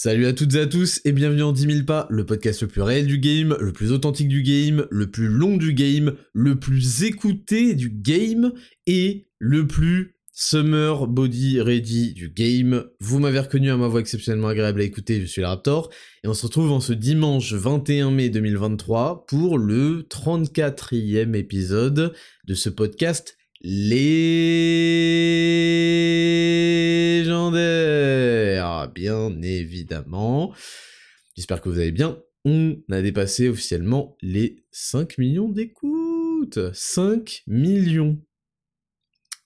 Salut à toutes et à tous et bienvenue en 10 000 pas, le podcast le plus réel du game, le plus authentique du game, le plus long du game, le plus écouté du game et le plus summer body ready du game. Vous m'avez reconnu à ma voix exceptionnellement agréable à écouter, je suis le Raptor et on se retrouve en ce dimanche 21 mai 2023 pour le 34e épisode de ce podcast légendaire, bien évidemment. J'espère que vous allez bien. On a dépassé officiellement les 5 millions d'écoutes. 5 millions.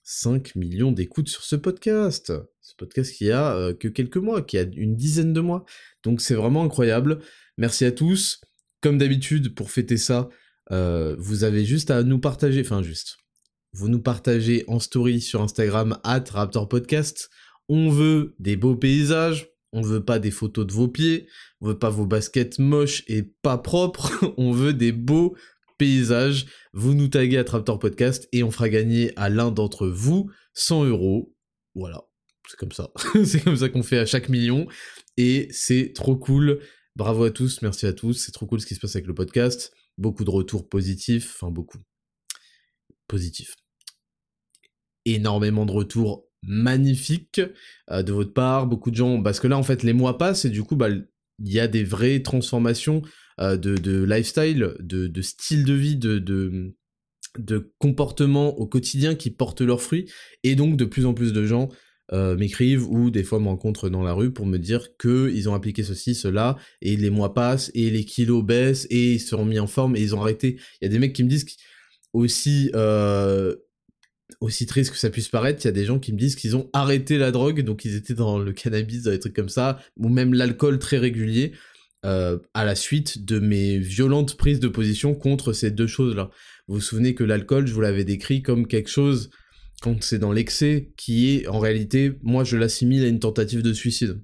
5 millions d'écoutes sur ce podcast. Ce podcast qui a euh, que quelques mois, qui a une dizaine de mois. Donc c'est vraiment incroyable. Merci à tous. Comme d'habitude, pour fêter ça, euh, vous avez juste à nous partager, enfin juste, vous nous partagez en story sur Instagram at Raptor Podcast. On veut des beaux paysages, on veut pas des photos de vos pieds, on veut pas vos baskets moches et pas propres, on veut des beaux paysages. Vous nous taguez à Raptor Podcast et on fera gagner à l'un d'entre vous 100 euros. Voilà, c'est comme ça. c'est comme ça qu'on fait à chaque million et c'est trop cool. Bravo à tous, merci à tous, c'est trop cool ce qui se passe avec le podcast. Beaucoup de retours positifs, enfin beaucoup. Positifs énormément de retours magnifiques euh, de votre part, beaucoup de gens, parce que là en fait les mois passent et du coup bah il y a des vraies transformations euh, de, lifestyle, de, style de vie, de, comportement au quotidien qui portent leurs fruits et donc de plus en plus de gens euh, m'écrivent ou des fois me rencontrent dans la rue pour me dire que ils ont appliqué ceci, cela, et les mois passent, et les kilos baissent, et ils sont mis en forme, et ils ont arrêté. Il y a des mecs qui me disent aussi, aussi triste que ça puisse paraître, il y a des gens qui me disent qu'ils ont arrêté la drogue, donc ils étaient dans le cannabis, dans des trucs comme ça, ou même l'alcool très régulier, euh, à la suite de mes violentes prises de position contre ces deux choses-là. Vous vous souvenez que l'alcool, je vous l'avais décrit comme quelque chose, quand c'est dans l'excès, qui est en réalité, moi je l'assimile à une tentative de suicide.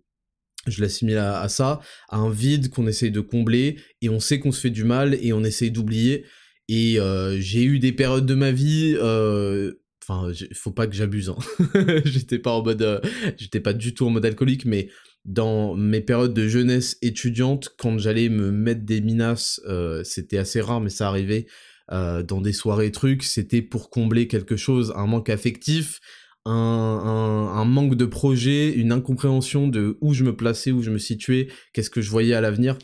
Je l'assimile à, ça, à un vide qu'on essaye de combler, et on sait qu'on se fait du mal, et on essaye d'oublier. Et euh, j'ai eu des périodes de ma vie euh, Enfin, faut pas que j'abuse. Hein. j'étais pas en mode, euh, j'étais pas du tout en mode alcoolique, mais dans mes périodes de jeunesse étudiante, quand j'allais me mettre des minas, euh, c'était assez rare, mais ça arrivait euh, dans des soirées trucs. C'était pour combler quelque chose, un manque affectif, un, manque de projet, une incompréhension de où je me plaçais, où je me situais, qu'est-ce que je voyais à l'avenir.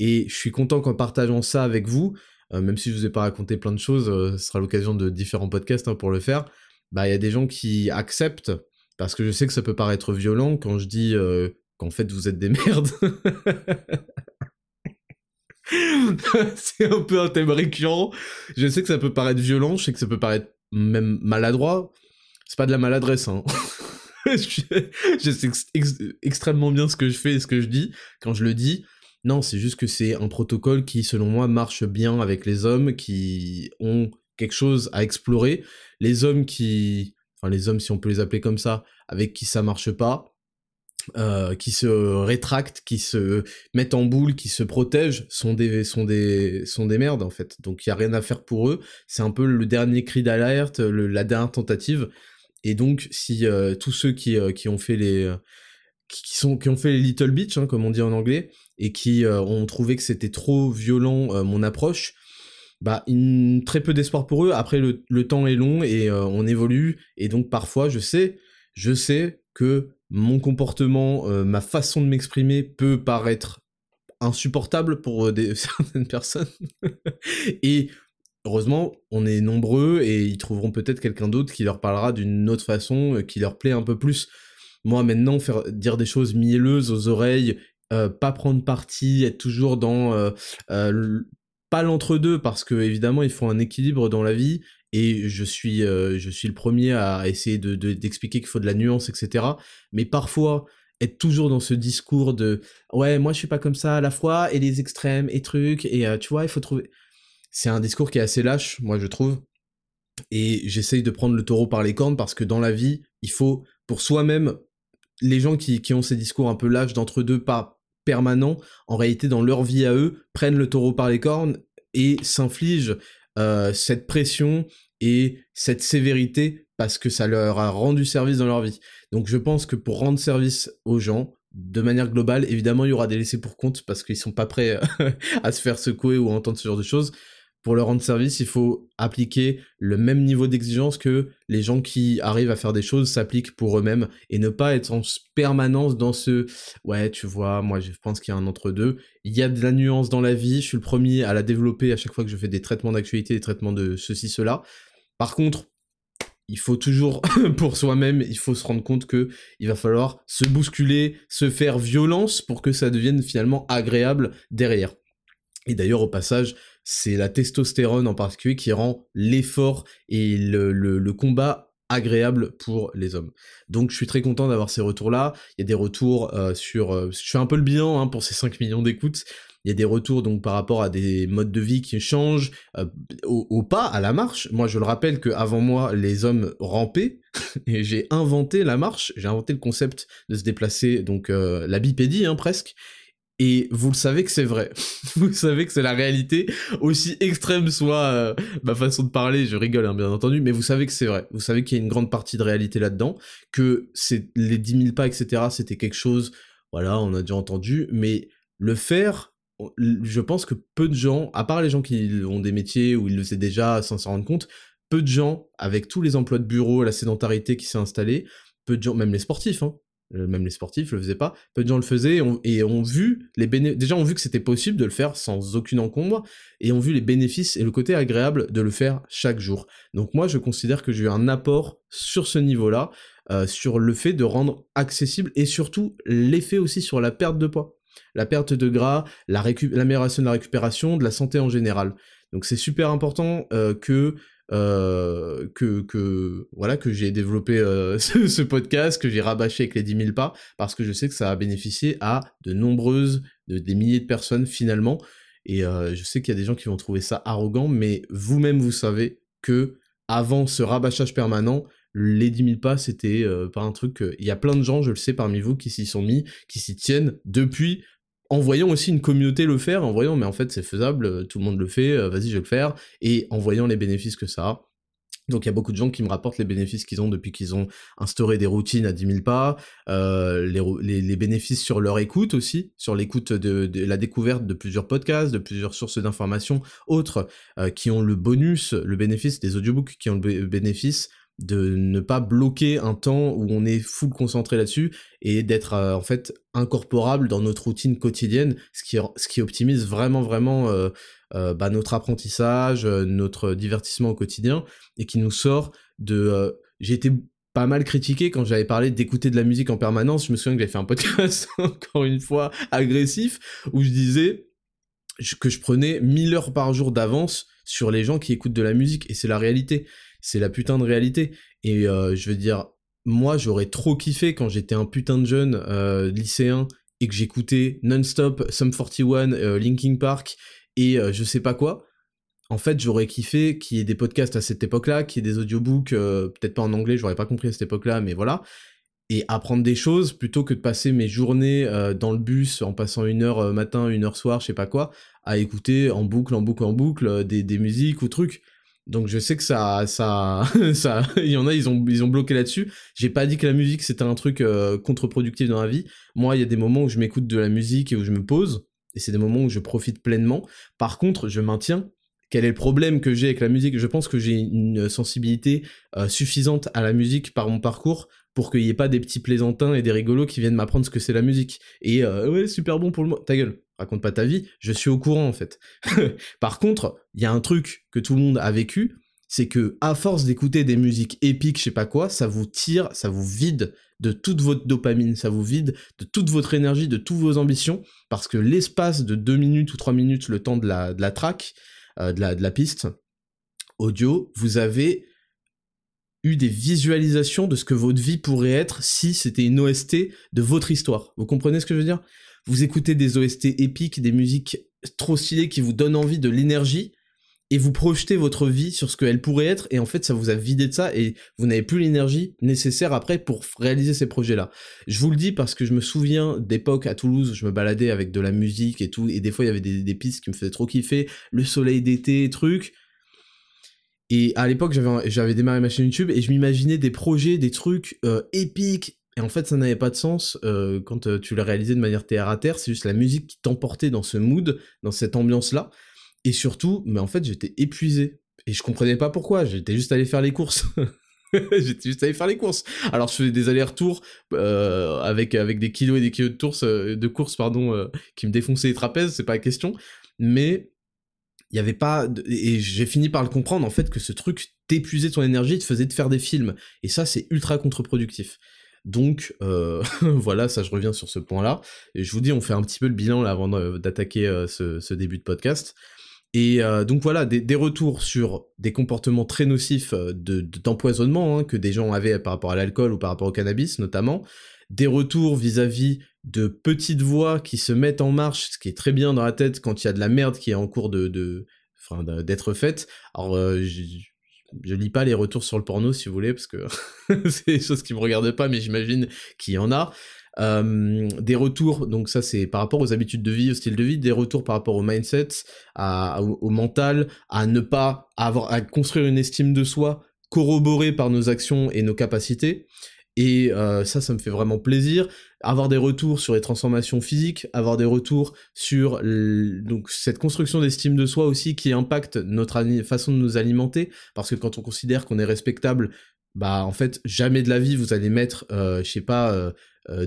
Et je suis content qu'en partageant ça avec vous, même si je vous ai pas raconté plein de choses, ce sera l'occasion de différents podcasts hein, pour le faire bah il y a des gens qui acceptent parce que je sais que ça peut paraître violent quand je dis euh, qu'en fait vous êtes des merdes. c'est un peu un thème récurrent. Je sais que ça peut paraître violent, je sais que ça peut paraître même maladroit. C'est pas de la maladresse, hein. je, sais extrêmement bien ce que je fais et ce que je dis quand je le dis. Non, c'est juste que c'est un protocole qui, selon moi, marche bien avec les hommes qui ont quelque chose à explorer. Les hommes qui, enfin les hommes si on peut les appeler comme ça, avec qui ça marche pas, euh, qui se rétractent, qui se mettent en boule, qui se protègent, sont des, sont des, sont des merdes en fait. Donc il y a rien à faire pour eux. C'est un peu le dernier cri d'alerte, la dernière tentative. Et donc si euh, tous ceux qui, euh, qui ont fait les qui, sont qui ont fait les little bitch hein, comme on dit en anglais et qui ont trouvé que c'était trop violent mon approche bah, très peu d'espoir pour eux. Après, le, temps est long et euh, on évolue. Et donc, parfois, je sais, je sais que mon comportement, euh, ma façon de m'exprimer peut paraître insupportable pour euh, certaines personnes. et heureusement, on est nombreux et ils trouveront peut-être quelqu'un d'autre qui leur parlera d'une autre façon, qui leur plaît un peu plus. Moi, maintenant, faire dire des choses mielleuses aux oreilles, pas prendre parti, être toujours dans pas l'entre-deux parce que évidemment il faut un équilibre dans la vie et je suis euh, je suis le premier à essayer de d'expliquer qu'il faut de la nuance etc mais parfois être toujours dans ce discours de ouais moi je suis pas comme ça à la fois et les extrêmes et trucs et euh, tu vois il faut trouver c'est un discours qui est assez lâche, moi je trouve. Et j'essaye de prendre le taureau par les cornes parce que dans la vie, il faut, pour soi-même, les gens qui, qui, ont ces discours un peu lâches d'entre-deux, pas permanents, en réalité, dans leur vie à eux, prennent le taureau par les cornes et s'infligent euh, cette pression et cette sévérité parce que ça leur a rendu service dans leur vie. Donc je pense que pour rendre service aux gens, de manière globale, évidemment, il y aura des laissés pour compte parce qu'ils sont pas prêts à se faire secouer ou à entendre ce genre de choses pour leur rendre service, il faut appliquer le même niveau d'exigence que les gens qui arrivent à faire des choses s'appliquent pour eux-mêmes et ne pas être en permanence dans ce ouais, tu vois, moi je pense qu'il y a un entre-deux. Il y a de la nuance dans la vie, je suis le premier à la développer à chaque fois que je fais des traitements d'actualité, des traitements de ceci, cela. Par contre, il faut toujours, pour soi-même, il faut se rendre compte que il va falloir se bousculer, se faire violence pour que ça devienne finalement agréable derrière. Et d'ailleurs, au passage, c'est la testostérone en particulier qui rend l'effort et le, combat agréable pour les hommes. Donc je suis très content d'avoir ces retours-là. Il y a des retours euh, sur... Euh, je fais un peu le bilan hein, pour ces 5 millions d'écoutes. Il y a des retours donc par rapport à des modes de vie qui changent euh, au, pas, à la marche. Moi je le rappelle que avant moi les hommes rampaient et j'ai inventé la marche, j'ai inventé le concept de se déplacer, donc la bipédie hein, presque. Et vous le savez que c'est vrai. vous savez que c'est la réalité, aussi extrême soit euh, ma façon de parler, je rigole hein, bien entendu, mais vous savez que c'est vrai. Vous savez qu'il y a une grande partie de réalité là-dedans, que c'est les 10 000 pas, etc., c'était quelque chose, voilà, on a déjà entendu, mais le faire, je pense que peu de gens, à part les gens qui ont des métiers où ils le faisaient déjà sans s'en rendre compte, peu de gens, avec tous les emplois de bureau, la sédentarité qui s'est installée, peu de gens, même les sportifs, hein, même les sportifs le faisaient pas, peu de gens le faisaient et ont vu les bénéfices, déjà ont vu que c'était possible de le faire sans aucune encombre et ont vu les bénéfices et le côté agréable de le faire chaque jour. Donc moi je considère que j'ai eu un apport sur ce niveau-là, euh, sur le fait de rendre accessible et surtout l'effet aussi sur la perte de poids, la perte de gras, l'amélioration de la récupération, de la santé en général. Donc c'est super important euh, que euh, que, que voilà que j'ai développé euh, ce, podcast, que j'ai rabâché avec les 10 000 pas, parce que je sais que ça a bénéficié à de nombreuses, de, des milliers de personnes finalement, et euh, je sais qu'il y a des gens qui vont trouver ça arrogant, mais vous-même vous savez que avant ce rabâchage permanent, les 10 000 pas, c'était pas un truc... Il y a plein de gens, je le sais, parmi vous, qui s'y sont mis, qui s'y tiennent depuis en voyant aussi une communauté le faire, en voyant mais en fait c'est faisable, euh, tout le monde le fait, euh, vas-y je vais le faire, et en voyant les bénéfices que ça a. Donc il y a beaucoup de gens qui me rapportent les bénéfices qu'ils ont depuis qu'ils ont instauré des routines à 10 000 pas, euh, les, bénéfices sur leur écoute aussi, sur l'écoute de, la découverte de plusieurs podcasts, de plusieurs sources d'informations autres qui ont le bonus, le bénéfice des audiobooks qui ont le bénéfice de ne pas bloquer un temps où on est full concentré là-dessus et d'être euh, en fait incorporable dans notre routine quotidienne, ce qui, ce qui optimise vraiment vraiment euh, euh, bah, notre apprentissage, notre divertissement au quotidien et qui nous sort de... J'ai été pas mal critiqué quand j'avais parlé d'écouter de la musique en permanence. Je me souviens que j'avais fait un podcast, encore une fois, agressif, où je disais que je prenais 1000 heures par jour d'avance sur les gens qui écoutent de la musique, et c'est la réalité c'est la putain de réalité. Et euh, je veux dire, moi j'aurais trop kiffé quand j'étais un putain de jeune euh, lycéen et que j'écoutais non-stop Sum 41, euh, Linkin Park et je sais pas quoi. En fait, j'aurais kiffé qu'il y ait des podcasts à cette époque-là, qu'il y ait des audiobooks, peut-être pas en anglais, j'aurais pas compris à cette époque-là, mais voilà. Et apprendre des choses plutôt que de passer mes journées dans le bus en passant une heure matin, une heure soir, je sais pas quoi, à écouter en boucle, en boucle, en boucle des, des musiques ou trucs. Donc je sais que ça, ça, ça, il y en a, ils ont, ils ont bloqué là-dessus. J'ai pas dit que la musique c'était un truc euh, contre-productif dans la vie. Moi, il y a des moments où je m'écoute de la musique et où je me pose, et c'est des moments où je profite pleinement. Par contre, je maintiens. Quel est le problème que j'ai avec la musique Je pense que j'ai une sensibilité euh, suffisante à la musique par mon parcours pour qu'il n'y ait pas des petits plaisantins et des rigolos qui viennent m'apprendre ce que c'est la musique. Et euh, ouais, super bon pour le... Ta gueule raconte pas ta vie, je suis au courant en fait. Par contre, il y a un truc que tout le monde a vécu, c'est que à force d'écouter des musiques épiques, je sais pas quoi, ça vous tire, ça vous vide de toute votre dopamine, ça vous vide de toute votre énergie, de toutes vos ambitions, parce que l'espace de 2 minutes ou 3 minutes, le temps de la, de la track, euh, de, la, de la piste audio, vous avez eu des visualisations de ce que votre vie pourrait être si c'était une OST de votre histoire. Vous comprenez ce que je veux dire? Vous écoutez des OST épiques, des musiques trop stylées qui vous donnent envie de l'énergie, et vous projetez votre vie sur ce qu'elle pourrait être, et en fait, ça vous a vidé de ça, et vous n'avez plus l'énergie nécessaire après pour réaliser ces projets-là. Je vous le dis parce que je me souviens d'époque à Toulouse, je me baladais avec de la musique et tout, et des fois, il y avait des, pistes qui me faisaient trop kiffer, le soleil d'été, trucs, et à l'époque, j'avais, j'avais démarré ma chaîne YouTube et je m'imaginais des projets, des trucs euh, épiques. Et en fait, ça n'avait pas de sens euh, quand euh, tu l'as réalisé de manière terre à terre. C'est juste la musique qui t'emportait dans ce mood, dans cette ambiance-là. Et surtout, mais en fait, j'étais épuisé. Et je comprenais pas pourquoi. J'étais juste allé faire les courses. j'étais juste allé faire les courses. Alors je faisais des allers-retours avec avec des kilos et des kilos de courses pardon, qui me défonçaient les trapèzes, c'est pas la question. Mais il y avait pas et j'ai fini par le comprendre en fait que ce truc t'épuisait ton énergie, te faisait te faire des films et ça c'est ultra contre-productif. Donc euh, voilà, ça je reviens sur ce point-là. Et je vous dis, on fait un petit peu le bilan là avant d'attaquer euh, ce, début de podcast. Et euh, donc voilà, des, retours sur des comportements très nocifs d'empoisonnement hein, que des gens avaient par rapport à l'alcool ou par rapport au cannabis notamment. Des retours vis-à-vis de petites voix qui se mettent en marche, ce qui est très bien dans la tête quand il y a de la merde qui est en cours de, d'être faite. Alors, euh, je, lis pas les retours sur le porno si vous voulez, parce que c'est des choses qui me regardent pas, mais j'imagine qu'il y en a. Euh, des retours, donc ça c'est par rapport aux habitudes de vie, au style de vie, des retours par rapport au mindset, à, au, mental, à ne pas avoir, à construire une estime de soi corroborée par nos actions et nos capacités. Et euh, ça, ça me fait vraiment plaisir. Avoir des retours sur les transformations physiques, avoir des retours sur cette construction d'estime de soi aussi qui impacte notre façon de nous alimenter, parce que quand on considère qu'on est respectable, bah en fait jamais de la vie vous allez mettre, euh, euh, euh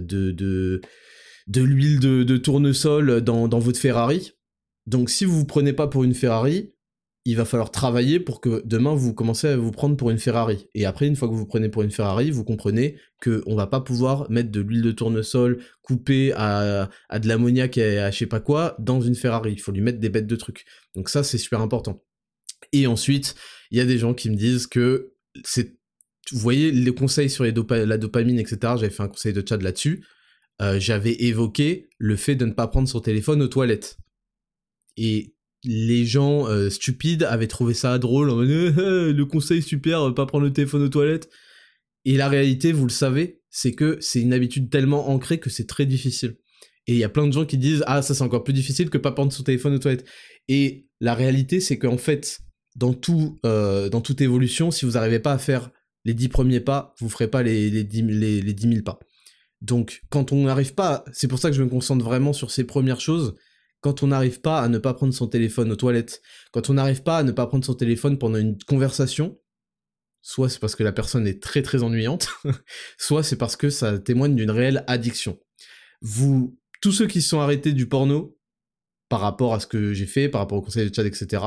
de l'huile de, tournesol dans, dans votre Ferrari. Donc si vous vous prenez pas pour une Ferrari, il va falloir travailler pour que demain vous commencez à vous prendre pour une Ferrari. Et après, une fois que vous prenez pour une Ferrari, vous comprenez que on va pas pouvoir mettre de l'huile de tournesol coupée à, de l'ammoniac et à je sais pas quoi dans une Ferrari. Il faut lui mettre des bêtes de trucs. Donc ça, c'est super important. Et ensuite, il y a des gens qui me disent que c'est, vous voyez, les conseils sur la dopamine, etc. J'avais fait un conseil de chat là-dessus. Euh, j'avais évoqué le fait de ne pas prendre son téléphone aux toilettes. Et les gens euh, stupides avaient trouvé ça drôle, en euh, euh, le conseil super, pas prendre le téléphone aux toilettes. Et la réalité, vous le savez, c'est que c'est une habitude tellement ancrée que c'est très difficile. Et il y a plein de gens qui disent ah ça c'est encore plus difficile que pas prendre son téléphone aux toilettes. Et la réalité, c'est qu'en fait, dans tout, dans toute évolution, si vous n'arrivez pas à faire les dix premiers pas, vous ferez pas les, les, 10, les, les 10 000 pas. Donc, quand on n'arrive pas, c'est pour ça que je me concentre vraiment sur ces premières choses, quand on n'arrive pas à ne pas prendre son téléphone aux toilettes, quand on n'arrive pas à ne pas prendre son téléphone pendant une conversation, soit c'est parce que la personne est très très ennuyante, soit c'est parce que ça témoigne d'une réelle addiction. Vous, tous ceux qui sont arrêtés du porno, par rapport à ce que j'ai fait, par rapport au conseil de chat, etc.,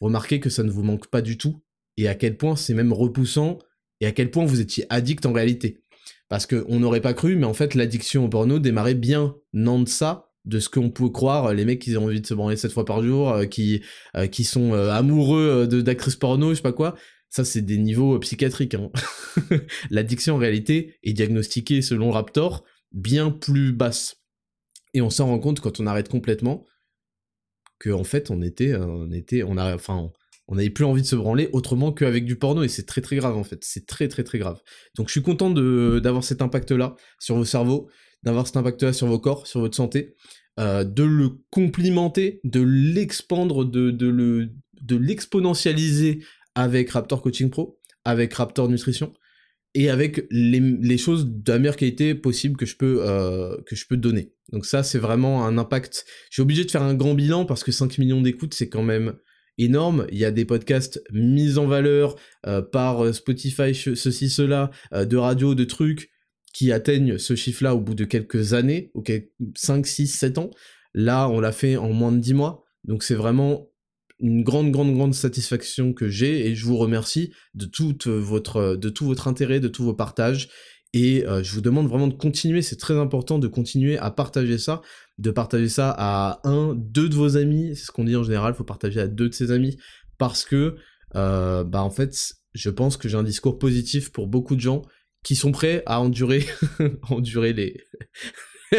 remarquez que ça ne vous manque pas du tout, et à quel point c'est même repoussant, et à quel point vous étiez addict en réalité. Parce qu'on n'aurait pas cru, mais en fait l'addiction au porno démarrait bien non de ça, de ce qu'on peut croire, les mecs qui ont envie de se branler sept fois par jour, euh, qui, euh, qui sont euh, amoureux de d'actrices porno, je sais pas quoi. Ça, c'est des niveaux psychiatriques. Hein. L'addiction, en réalité, est diagnostiquée, selon Raptor, bien plus basse. Et on s'en rend compte quand on arrête complètement que en fait, on était, on était, on a, enfin, on n'avait plus envie de se branler autrement qu'avec du porno et c'est très très grave en fait. C'est très très très grave. Donc je suis content d'avoir cet impact là sur vos cerveaux d'avoir cet impact-là sur vos corps, sur votre santé, euh, de le complimenter, de l'expandre, de, le, de l'exponentialiser avec Raptor Coaching Pro, avec Raptor Nutrition, et avec les, les choses de la meilleure qualité possible que je peux, euh, que je peux donner. Donc ça, c'est vraiment un impact. J'ai obligé de faire un grand bilan parce que 5 millions d'écoutes, c'est quand même énorme. Il y a des podcasts mis en valeur euh, par Spotify, ceci, cela, de radio, de trucs qui atteignent ce chiffre-là au bout de quelques années, ok, 5, 6, 7 ans. Là, on l'a fait en moins de 10 mois. Donc c'est vraiment une grande, grande, grande satisfaction que j'ai et je vous remercie de, toute votre, de tout votre intérêt, de tous vos partages. Et euh, je vous demande vraiment de continuer, c'est très important de continuer à partager ça, de partager ça à un, deux de vos amis, c'est ce qu'on dit en général, il faut partager à deux de ses amis, parce que, euh, bah en fait, je pense que j'ai un discours positif pour beaucoup de gens qui sont prêts à endurer, endurer les,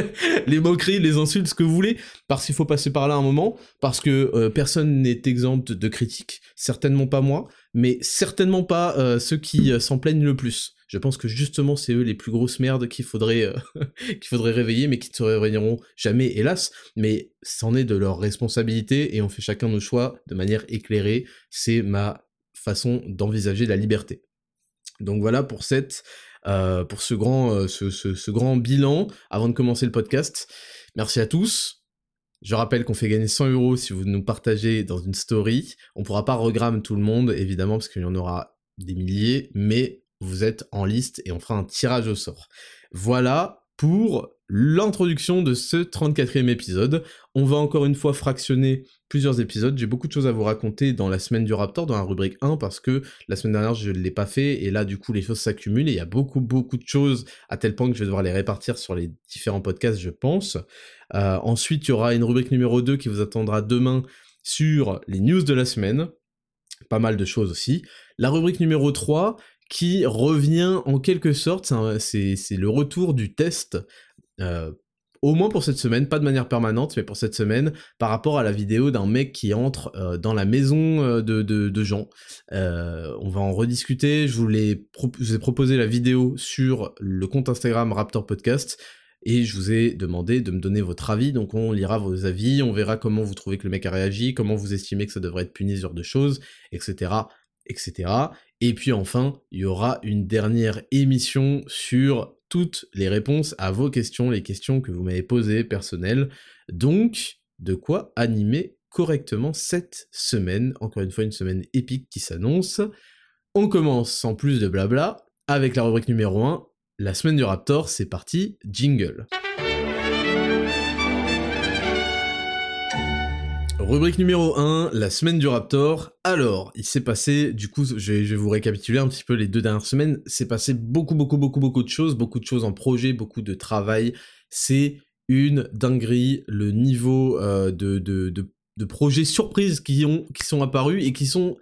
les moqueries, les insultes, ce que vous voulez, parce qu'il faut passer par là un moment, parce que euh, personne n'est exempt de critiques, certainement pas moi, mais certainement pas euh, ceux qui euh, s'en plaignent le plus. Je pense que justement c'est eux les plus grosses merdes qu'il faudrait qu'il faudrait réveiller, mais qui ne se réveilleront jamais, hélas. Mais c'en est de leur responsabilité et on fait chacun nos choix de manière éclairée. C'est ma façon d'envisager la liberté. Donc voilà pour cette pour ce grand, euh, ce, ce, grand bilan avant de commencer le podcast. Merci à tous. Je rappelle qu'on fait gagner 100 euros si vous nous partagez dans une story. On pourra pas regramme tout le monde, évidemment, parce qu'il y en aura des milliers, mais vous êtes en liste et on fera un tirage au sort. Voilà pour l'introduction de ce 34e épisode. On va encore une fois fractionner plusieurs épisodes. J'ai beaucoup de choses à vous raconter dans la semaine du Raptor, dans la rubrique 1, parce que la semaine dernière, je ne l'ai pas fait, et là, du coup, les choses s'accumulent, et il y a beaucoup, beaucoup de choses, à tel point que je vais devoir les répartir sur les différents podcasts, je pense. Euh, ensuite, il y aura une rubrique numéro 2 qui vous attendra demain sur les news de la semaine. Pas mal de choses aussi. La rubrique numéro 3, qui revient en quelque sorte, c'est le retour du test, euh, au moins pour cette semaine, pas de manière permanente, mais pour cette semaine, par rapport à la vidéo d'un mec qui entre euh, dans la maison euh, de, de, on va en rediscuter, je vous, ai proposé la vidéo sur le compte Instagram Raptor Podcast, et je vous ai demandé de me donner votre avis, donc on lira vos avis, on verra comment vous trouvez que le mec a réagi, comment vous estimez que ça devrait être puni, ce de choses, etc., etc. Et puis enfin, il y aura une dernière émission sur toutes les réponses à vos questions, les questions que vous m'avez posées personnelles. Donc, de quoi animer correctement cette semaine? Encore une fois, une semaine épique qui s'annonce. On commence sans plus de blabla avec la rubrique numéro 1, la semaine du Raptor, c'est parti, jingle. Rubrique numéro 1, la semaine du Raptor. Alors, il s'est passé, du coup, je vais, vous récapituler un petit peu les deux dernières semaines, c'est passé beaucoup, beaucoup, beaucoup, beaucoup de choses, beaucoup de choses en projet, beaucoup de travail. C'est une dinguerie, le niveau euh, de, de, projets surprises qui, ont, qui sont apparus et qui sont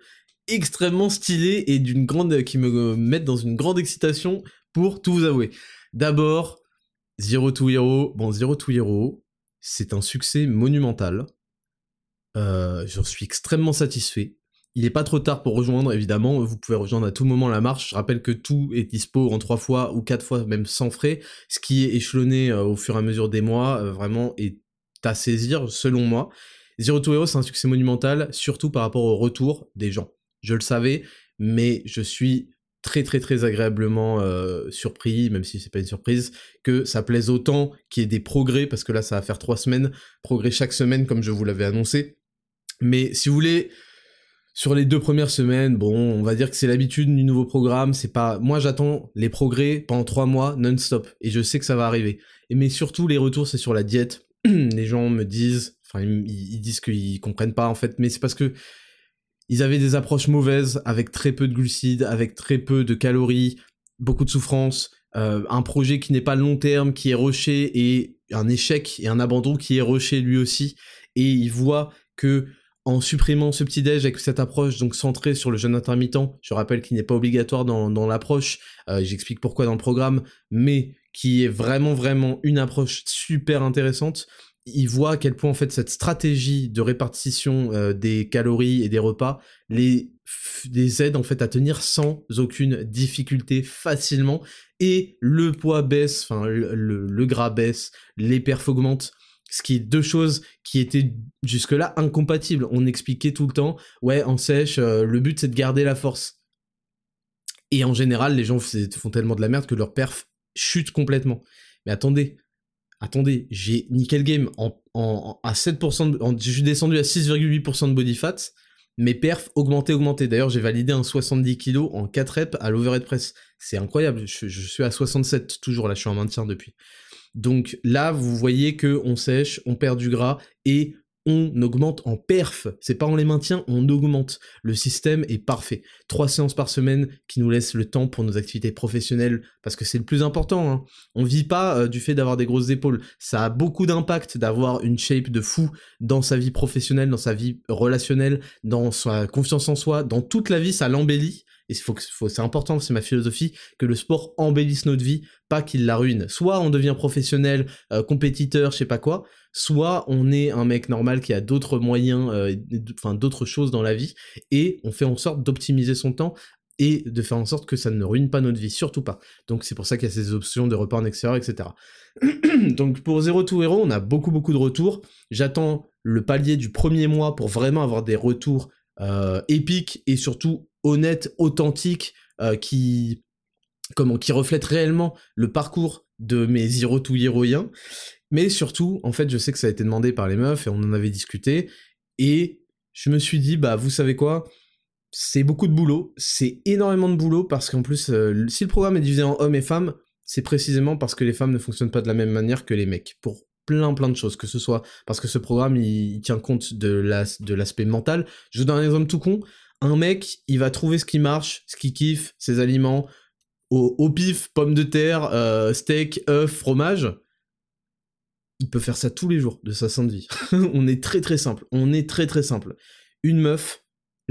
extrêmement stylés et d'une grande, qui me mettent dans une grande excitation pour tout vous avouer. D'abord, Zero to Hero. Bon, Zero to Hero, c'est un succès monumental. Euh, j'en suis extrêmement satisfait. Il n'est pas trop tard pour rejoindre, évidemment. Vous pouvez rejoindre à tout moment la marche. Je rappelle que tout est dispo en trois fois ou quatre fois, même sans frais. Ce qui est échelonné euh, au fur et à mesure des mois, euh, vraiment, est à saisir, selon moi. Zero to Hero, c'est un succès monumental, surtout par rapport au retour des gens. Je le savais, mais je suis très très très agréablement surpris, même si c'est pas une surprise, que ça plaise autant, qu'il y ait des progrès, parce que là ça va faire trois semaines, progrès chaque semaine comme je vous l'avais annoncé. Mais si vous voulez, sur les deux premières semaines, bon, on va dire que c'est l'habitude du nouveau programme. C'est pas, moi j'attends les progrès pendant trois mois non-stop et je sais que ça va arriver. Et mais surtout les retours, c'est sur la diète. les gens me disent, enfin ils, disent qu'ils comprennent pas en fait, mais c'est parce que ils avaient des approches mauvaises avec très peu de glucides, avec très peu de calories, beaucoup de souffrance, euh, un projet qui n'est pas long terme, qui est rushé et un échec et un abandon qui est rushé lui aussi. Et ils voient que en supprimant ce petit déj avec cette approche donc centrée sur le jeûne intermittent, je rappelle qu'il n'est pas obligatoire dans, l'approche, euh, j'explique pourquoi dans le programme, mais qui est vraiment vraiment une approche super intéressante. Il voit à quel point en fait cette stratégie de répartition euh, des calories et des repas les, les aide en fait à tenir sans aucune difficulté facilement et le poids baisse, enfin le, le, gras baisse, les perfs augmentent ce qui est deux choses qui étaient jusque-là incompatibles. On expliquait tout le temps, ouais, en sèche, euh, le but c'est de garder la force. Et en général, les gens font tellement de la merde que leur perf chute complètement. Mais attendez, attendez, j'ai nickel game en, à 7%, je suis descendu à 6,8% de body fat, mes perfs augmenté, augmenté. D'ailleurs, j'ai validé un 70 kg en 4 reps à l'overhead press. C'est incroyable, je, je, suis à 67 toujours, là je suis en maintien depuis. Donc là, vous voyez que on sèche, on perd du gras et on augmente en perf. C'est pas on les maintient, on augmente. Le système est parfait. Trois séances par semaine qui nous laissent le temps pour nos activités professionnelles parce que c'est le plus important. Hein. On vit pas euh, du fait d'avoir des grosses épaules. Ça a beaucoup d'impact d'avoir une shape de fou dans sa vie professionnelle, dans sa vie relationnelle, dans sa confiance en soi, dans toute la vie, ça l'embellit. Et faut, faut, c'est important, c'est ma philosophie, que le sport embellisse notre vie, pas qu'il la ruine. Soit on devient professionnel, euh, compétiteur, je sais pas quoi, soit on est un mec normal qui a d'autres moyens, euh, enfin d'autres choses dans la vie, et on fait en sorte d'optimiser son temps et de faire en sorte que ça ne ruine pas notre vie, surtout pas. Donc c'est pour ça qu'il y a ces options de repas en extérieur, etc. Donc pour Zero to Hero, on a beaucoup beaucoup de retours. J'attends le palier du premier mois pour vraiment avoir des retours euh, épiques et surtout honnêtes, authentiques, euh, qui comment qui reflètent réellement le parcours de mes Zero to Heroiens. Mais surtout, en fait, je sais que ça a été demandé par les meufs et on en avait discuté. Et je me suis dit, bah vous savez quoi? C'est beaucoup de boulot, c'est énormément de boulot parce qu'en plus, euh, si le programme est divisé en hommes et femmes, c'est précisément parce que les femmes ne fonctionnent pas de la même manière que les mecs, pour plein plein de choses, que ce soit parce que ce programme il, tient compte de l'aspect mental. Je vous donne un exemple tout con, un mec il va trouver ce qui marche, ce qu'il kiffe, ses aliments, au, pif, pommes de terre, euh, steak, œufs, fromage. Il peut faire ça tous les jours de sa sainte vie. on est très très simple, on est très très simple. Une meuf,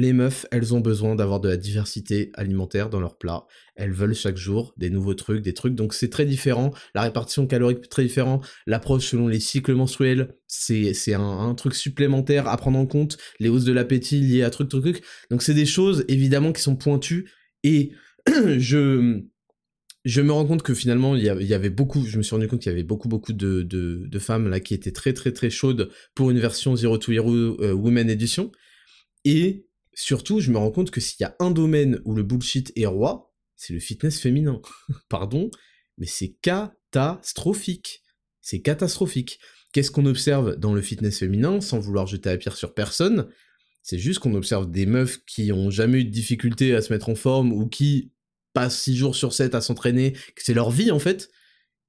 les meufs, elles ont besoin d'avoir de la diversité alimentaire dans leurs plats. Elles veulent chaque jour des nouveaux trucs, des trucs. Donc c'est très différent. La répartition calorique très différent. L'approche selon les cycles menstruels, c'est c'est un, truc supplémentaire à prendre en compte. Les hausses de l'appétit liées à truc truc truc. Donc c'est des choses évidemment qui sont pointues. Et je je me rends compte que finalement il y, avait beaucoup. Je me suis rendu compte qu'il y avait beaucoup beaucoup de, de, femmes là qui étaient très très très chaudes pour une version Zero to Hero euh, Women Edition. Et surtout, je me rends compte que s'il y a un domaine où le bullshit est roi, c'est le fitness féminin. Pardon, mais c'est catastrophique. C'est catastrophique. Qu'est-ce qu'on observe dans le fitness féminin, sans vouloir jeter la pierre sur personne? C'est juste qu'on observe des meufs qui ont jamais eu de difficulté à se mettre en forme ou qui passent 6 jours sur 7 à s'entraîner, que c'est leur vie en fait,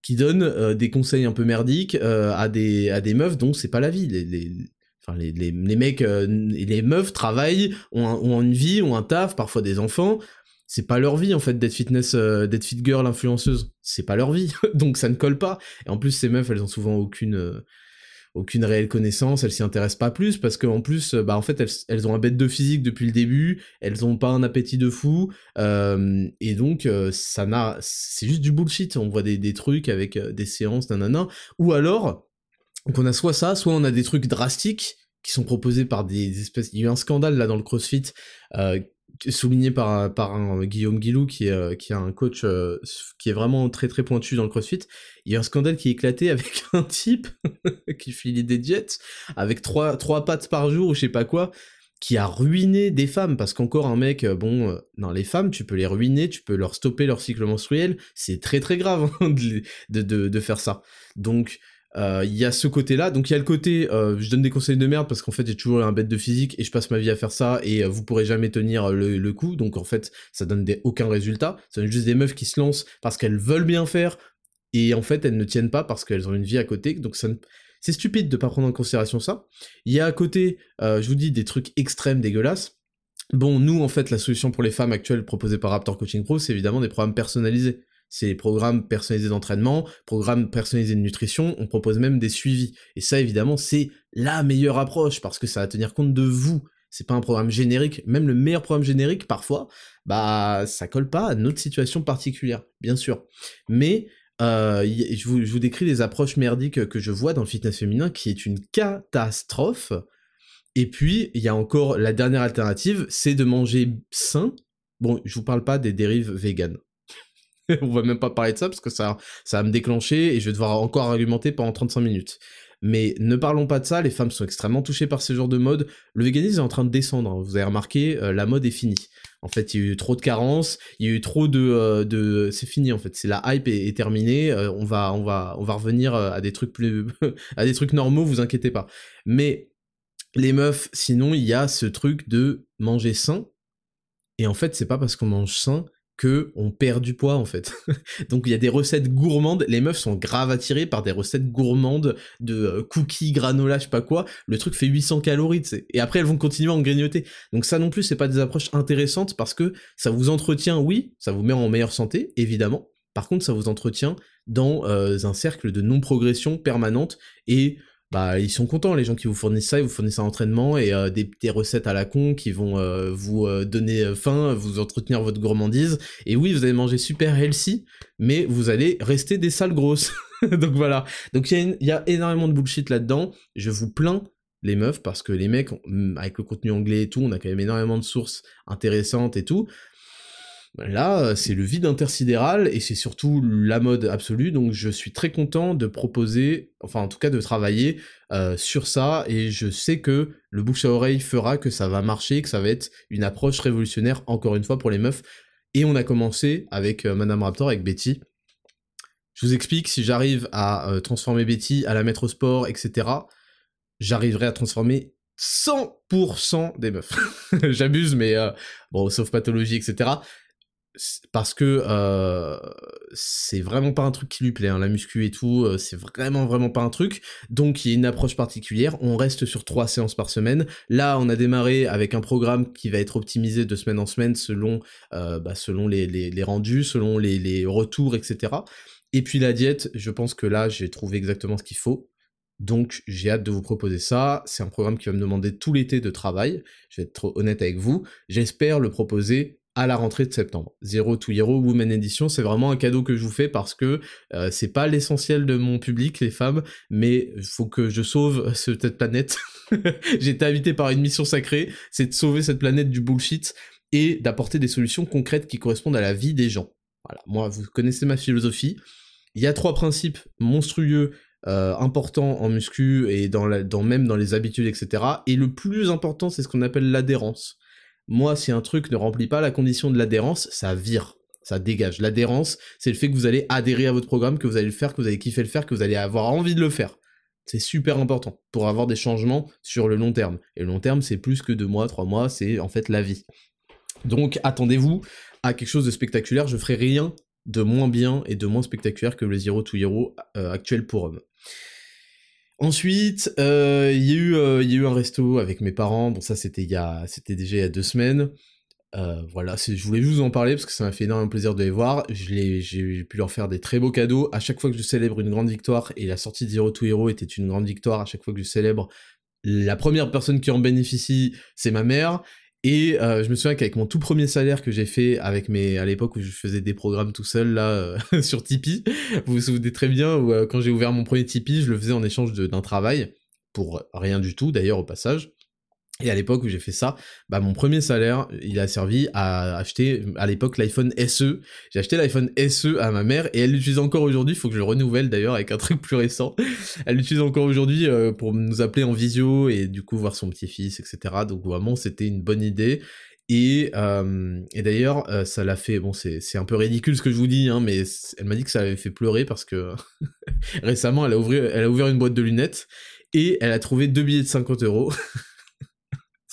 qui donnent euh, des conseils un peu merdiques euh, à, des, à meufs dont c'est pas la vie. Enfin, les, les, les mecs euh, les meufs travaillent, ont, une vie, ont un taf, parfois des enfants. C'est pas leur vie en fait d'être fitness, euh, d'être fit girl influenceuse. C'est pas leur vie, donc ça ne colle pas. Et en plus, ces meufs, elles ont souvent aucune, euh, aucune réelle connaissance. Elles s'y intéressent pas plus parce qu'en plus, bah en fait, elles, elles, ont un bête de physique depuis le début. Elles ont pas un appétit de fou. et donc, ça n'a, c'est juste du bullshit. On voit des, des trucs avec des séances, nanana. Ou alors, donc on a soit ça, soit on a des trucs drastiques qui sont proposés par des espèces... Il y a eu un scandale là dans le CrossFit, euh, souligné par, par un Guillaume Guilou, qui est, euh, qui un coach euh, qui est vraiment très très pointu dans le CrossFit. Il y a un scandale qui est éclaté avec un type qui filait des jets, avec trois, trois pattes par jour ou je sais pas quoi, qui a ruiné des femmes, parce qu'encore un mec, bon, non, les femmes, tu peux les ruiner, tu peux leur stopper leur cycle menstruel, c'est très très grave hein, de, de, de, faire ça. Donc, euh, il y a ce côté-là, donc il y a le côté, euh, je donne des conseils de merde parce qu'en fait j'ai toujours un bête de physique et je passe ma vie à faire ça et euh, vous pourrez jamais tenir le, coup, donc en fait ça donne des, aucun résultat, ça donne juste des meufs qui se lancent parce qu'elles veulent bien faire et en fait elles ne tiennent pas parce qu'elles ont une vie à côté, donc c'est stupide de pas prendre en considération ça. Il y a à côté, je vous dis, des trucs extrêmes dégueulasses. Bon, nous, en fait, la solution pour les femmes actuelles proposée par Raptor Coaching Pro, c'est évidemment des programmes personnalisés c'est les programmes personnalisés d'entraînement, programmes personnalisés de nutrition, on propose même des suivis. Et ça, évidemment, c'est la meilleure approche, parce que ça va tenir compte de vous. C'est pas un programme générique, même le meilleur programme générique, parfois, bah, ça colle pas à notre situation particulière, bien sûr. Mais, euh, je, vous, décris des approches merdiques que je vois dans le fitness féminin, qui est une catastrophe. Et puis, il y a encore la dernière alternative, c'est de manger sain. Bon, je vous parle pas des dérives véganes. on va même pas parler de ça parce que ça, ça va me déclencher et je vais devoir encore argumenter pendant 35 minutes. Mais ne parlons pas de ça, les femmes sont extrêmement touchées par ce genre de mode. Le véganisme est en train de descendre, hein. vous avez remarqué, euh, la mode est finie. En fait, il y a eu trop de carences, il y a eu trop de... Euh, de... C'est fini en fait, c'est la hype est, terminée, euh, on, va, on, va, on va revenir à des trucs plus... à des trucs normaux, vous inquiétez pas. Mais les meufs, sinon, il y a ce truc de manger sain. Et en fait, c'est pas parce qu'on mange sain que on perd du poids en fait. Donc il y a des recettes gourmandes, les meufs sont grave attirées par des recettes gourmandes de euh, cookies, granola, je sais pas quoi. Le truc fait 800 calories. Et après elles vont continuer à en grignoter. Donc ça non plus c'est pas des approches intéressantes parce que ça vous entretient, oui, ça vous met en meilleure santé, évidemment. Par contre ça vous entretient dans euh, un cercle de non-progression permanente et bah ils sont contents les gens qui vous fournissent ça, ils vous fournissent un entraînement et euh, des, recettes à la con qui vont euh, vous euh, donner faim, vous entretenir votre gourmandise. Et oui, vous allez manger super healthy, mais vous allez rester des sales grosses. Donc voilà. Donc il y, a énormément de bullshit là-dedans. Je vous plains les meufs parce que les mecs, avec le contenu anglais et tout, on a quand même énormément de sources intéressantes et tout. Là, c'est le vide intersidéral et c'est surtout la mode absolue, donc je suis très content de proposer, enfin en tout cas de travailler euh, sur ça et je sais que le bouche à oreille fera que ça va marcher, que ça va être une approche révolutionnaire encore une fois pour les meufs. Et on a commencé avec euh, Madame Raptor, avec Betty. Je vous explique, si j'arrive à euh, transformer Betty, à la mettre au sport, etc., j'arriverai à transformer 100% des meufs. J'abuse, mais bon, sauf pathologie, etc parce que euh, c'est vraiment pas un truc qui lui plaît, hein, la muscu et tout, euh, c'est vraiment vraiment pas un truc. Donc il y a une approche particulière. On reste sur trois séances par semaine. Là, on a démarré avec un programme qui va être optimisé de semaine en semaine selon euh, bah, selon les, les, les, rendus, selon les, les retours, etc. Et puis la diète, je pense que là, j'ai trouvé exactement ce qu'il faut. Donc j'ai hâte de vous proposer ça. C'est un programme qui va me demander tout l'été de travail. Je vais être honnête avec vous. J'espère le proposer à la rentrée de septembre. Zero to Hero Women Edition, c'est vraiment un cadeau que je vous fais parce que euh, c'est pas l'essentiel de mon public, les femmes, mais il faut que je sauve cette planète. J'ai été invité par une mission sacrée, c'est de sauver cette planète du bullshit et d'apporter des solutions concrètes qui correspondent à la vie des gens. Voilà, moi, vous connaissez ma philosophie. Il y a trois principes monstrueux euh, importants en muscu et dans même dans les habitudes, etc. Et le plus important, c'est ce qu'on appelle l'adhérence. Moi, si un truc ne remplit pas la condition de l'adhérence, ça vire, ça dégage. L'adhérence, c'est le fait que vous allez adhérer à votre programme, que vous allez le faire, que vous allez kiffer le faire, que vous allez avoir envie de le faire. C'est super important pour avoir des changements sur le long terme. Et le long terme, c'est plus que deux mois, trois mois, c'est en fait la vie. Donc attendez-vous à quelque chose de spectaculaire. Je ferai rien de moins bien et de moins spectaculaire que le Zero to Hero euh, actuel pour hommes. Ensuite, euh, il y, euh, a eu un resto avec mes parents. Bon, ça, c'était déjà il y a deux semaines. Euh, voilà, je voulais vous en parler parce que ça m'a fait énormément plaisir de les voir. J'ai pu leur faire des très beaux cadeaux. À chaque fois que je célèbre une grande victoire, et la sortie de Zero to Hero était une grande victoire, à chaque fois que je célèbre, la première personne qui en bénéficie, c'est ma mère. Et euh, je me souviens qu'avec mon tout premier salaire que j'ai fait avec mes à l'époque où je faisais des programmes tout seul là euh, sur Tipeee, vous vous souvenez très bien où euh, quand j'ai ouvert mon premier Tipeee, je le faisais en échange d'un travail pour rien du tout d'ailleurs au passage. Et à l'époque où j'ai fait ça, bah mon premier salaire, il a servi à acheter à l'époque l'iPhone SE. J'ai acheté l'iPhone SE à ma mère et elle l'utilise encore aujourd'hui. Il faut que je le renouvelle d'ailleurs avec un truc plus récent. Elle l'utilise encore aujourd'hui euh, pour nous appeler en visio et du coup voir son petit-fils, etc. Donc vraiment c'était une bonne idée. Et, euh, et d'ailleurs, euh, ça l'a fait. Bon, c'est un peu ridicule ce que je vous dis, hein, mais elle m'a dit que ça avait fait pleurer parce que récemment, elle a, elle a ouvert une boîte de lunettes et elle a trouvé deux billets de 50 euros.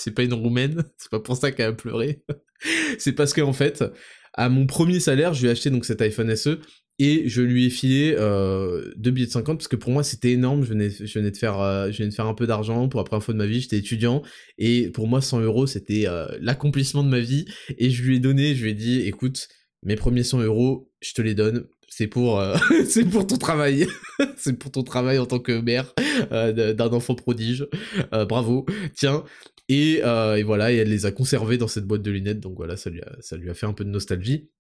c'est pas une roumaine, c'est pas pour ça qu'elle a pleuré. c'est parce qu'en fait, à mon premier salaire, je lui ai acheté donc cet iPhone SE et je lui ai filé euh, deux billets de 50 parce que pour moi c'était énorme. Je venais, de faire, euh, je venais de faire un peu d'argent pour la première fois de ma vie. J'étais étudiant et pour moi 100 euros c'était euh, l'accomplissement de ma vie. Et je lui ai donné, je lui ai dit, écoute, mes premiers 100 euros, je te les donne. C'est pour, c'est pour ton travail. c'est pour ton travail en tant que mère d'un enfant prodige. Bravo. Tiens, euh, et, voilà, et elle les a conservés dans cette boîte de lunettes, donc voilà, ça lui, a, fait un peu de nostalgie.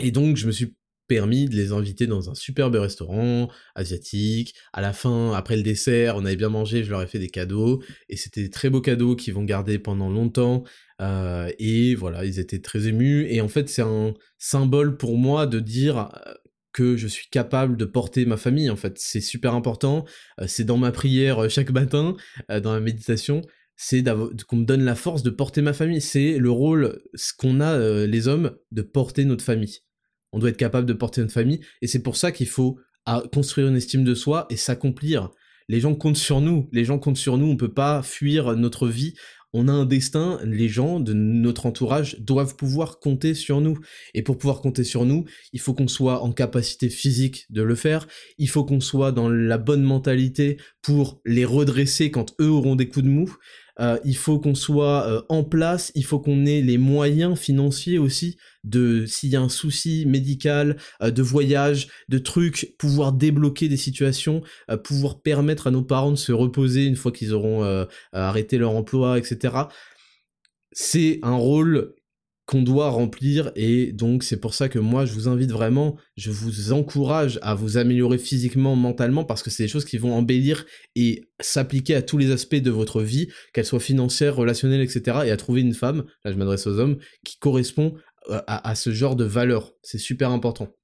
Et donc, je me suis permis de les inviter dans un superbe restaurant asiatique. À la fin, après le dessert, on avait bien mangé, je leur ai fait des cadeaux, et c'était des très beaux cadeaux qu'ils vont garder pendant longtemps. Euh, et voilà, ils étaient très émus. Et en fait, c'est un symbole pour moi de dire euh, que je suis capable de porter ma famille. En fait, c'est super important. c'est dans ma prière chaque matin, dans la méditation c'est qu'on me donne la force de porter ma famille. C'est le rôle qu'on a, euh, les hommes, de porter notre famille. On doit être capable de porter notre famille, et c'est pour ça qu'il faut construire une estime de soi et s'accomplir. Les gens comptent sur nous, les gens comptent sur nous, on peut pas fuir notre vie. On a un destin, les gens de notre entourage doivent pouvoir compter sur nous. Et pour pouvoir compter sur nous, il faut qu'on soit en capacité physique de le faire, il faut qu'on soit dans la bonne mentalité pour les redresser quand eux auront des coups de mou, euh, il faut qu'on soit euh, en place, il faut qu'on ait les moyens financiers aussi de s'il y a un souci médical, euh, de voyage, de trucs, pouvoir débloquer des situations, pouvoir permettre à nos parents de se reposer une fois qu'ils auront arrêté leur emploi, etc. C'est un rôle qu'on doit remplir et donc c'est pour ça que moi je vous invite vraiment, je vous encourage à vous améliorer physiquement, mentalement parce que c'est des choses qui vont embellir et s'appliquer à tous les aspects de votre vie, qu'elles soient financières, relationnelles, etc. et à trouver une femme, là je m'adresse aux hommes, qui correspond euh, à, ce genre de valeur. C'est super important.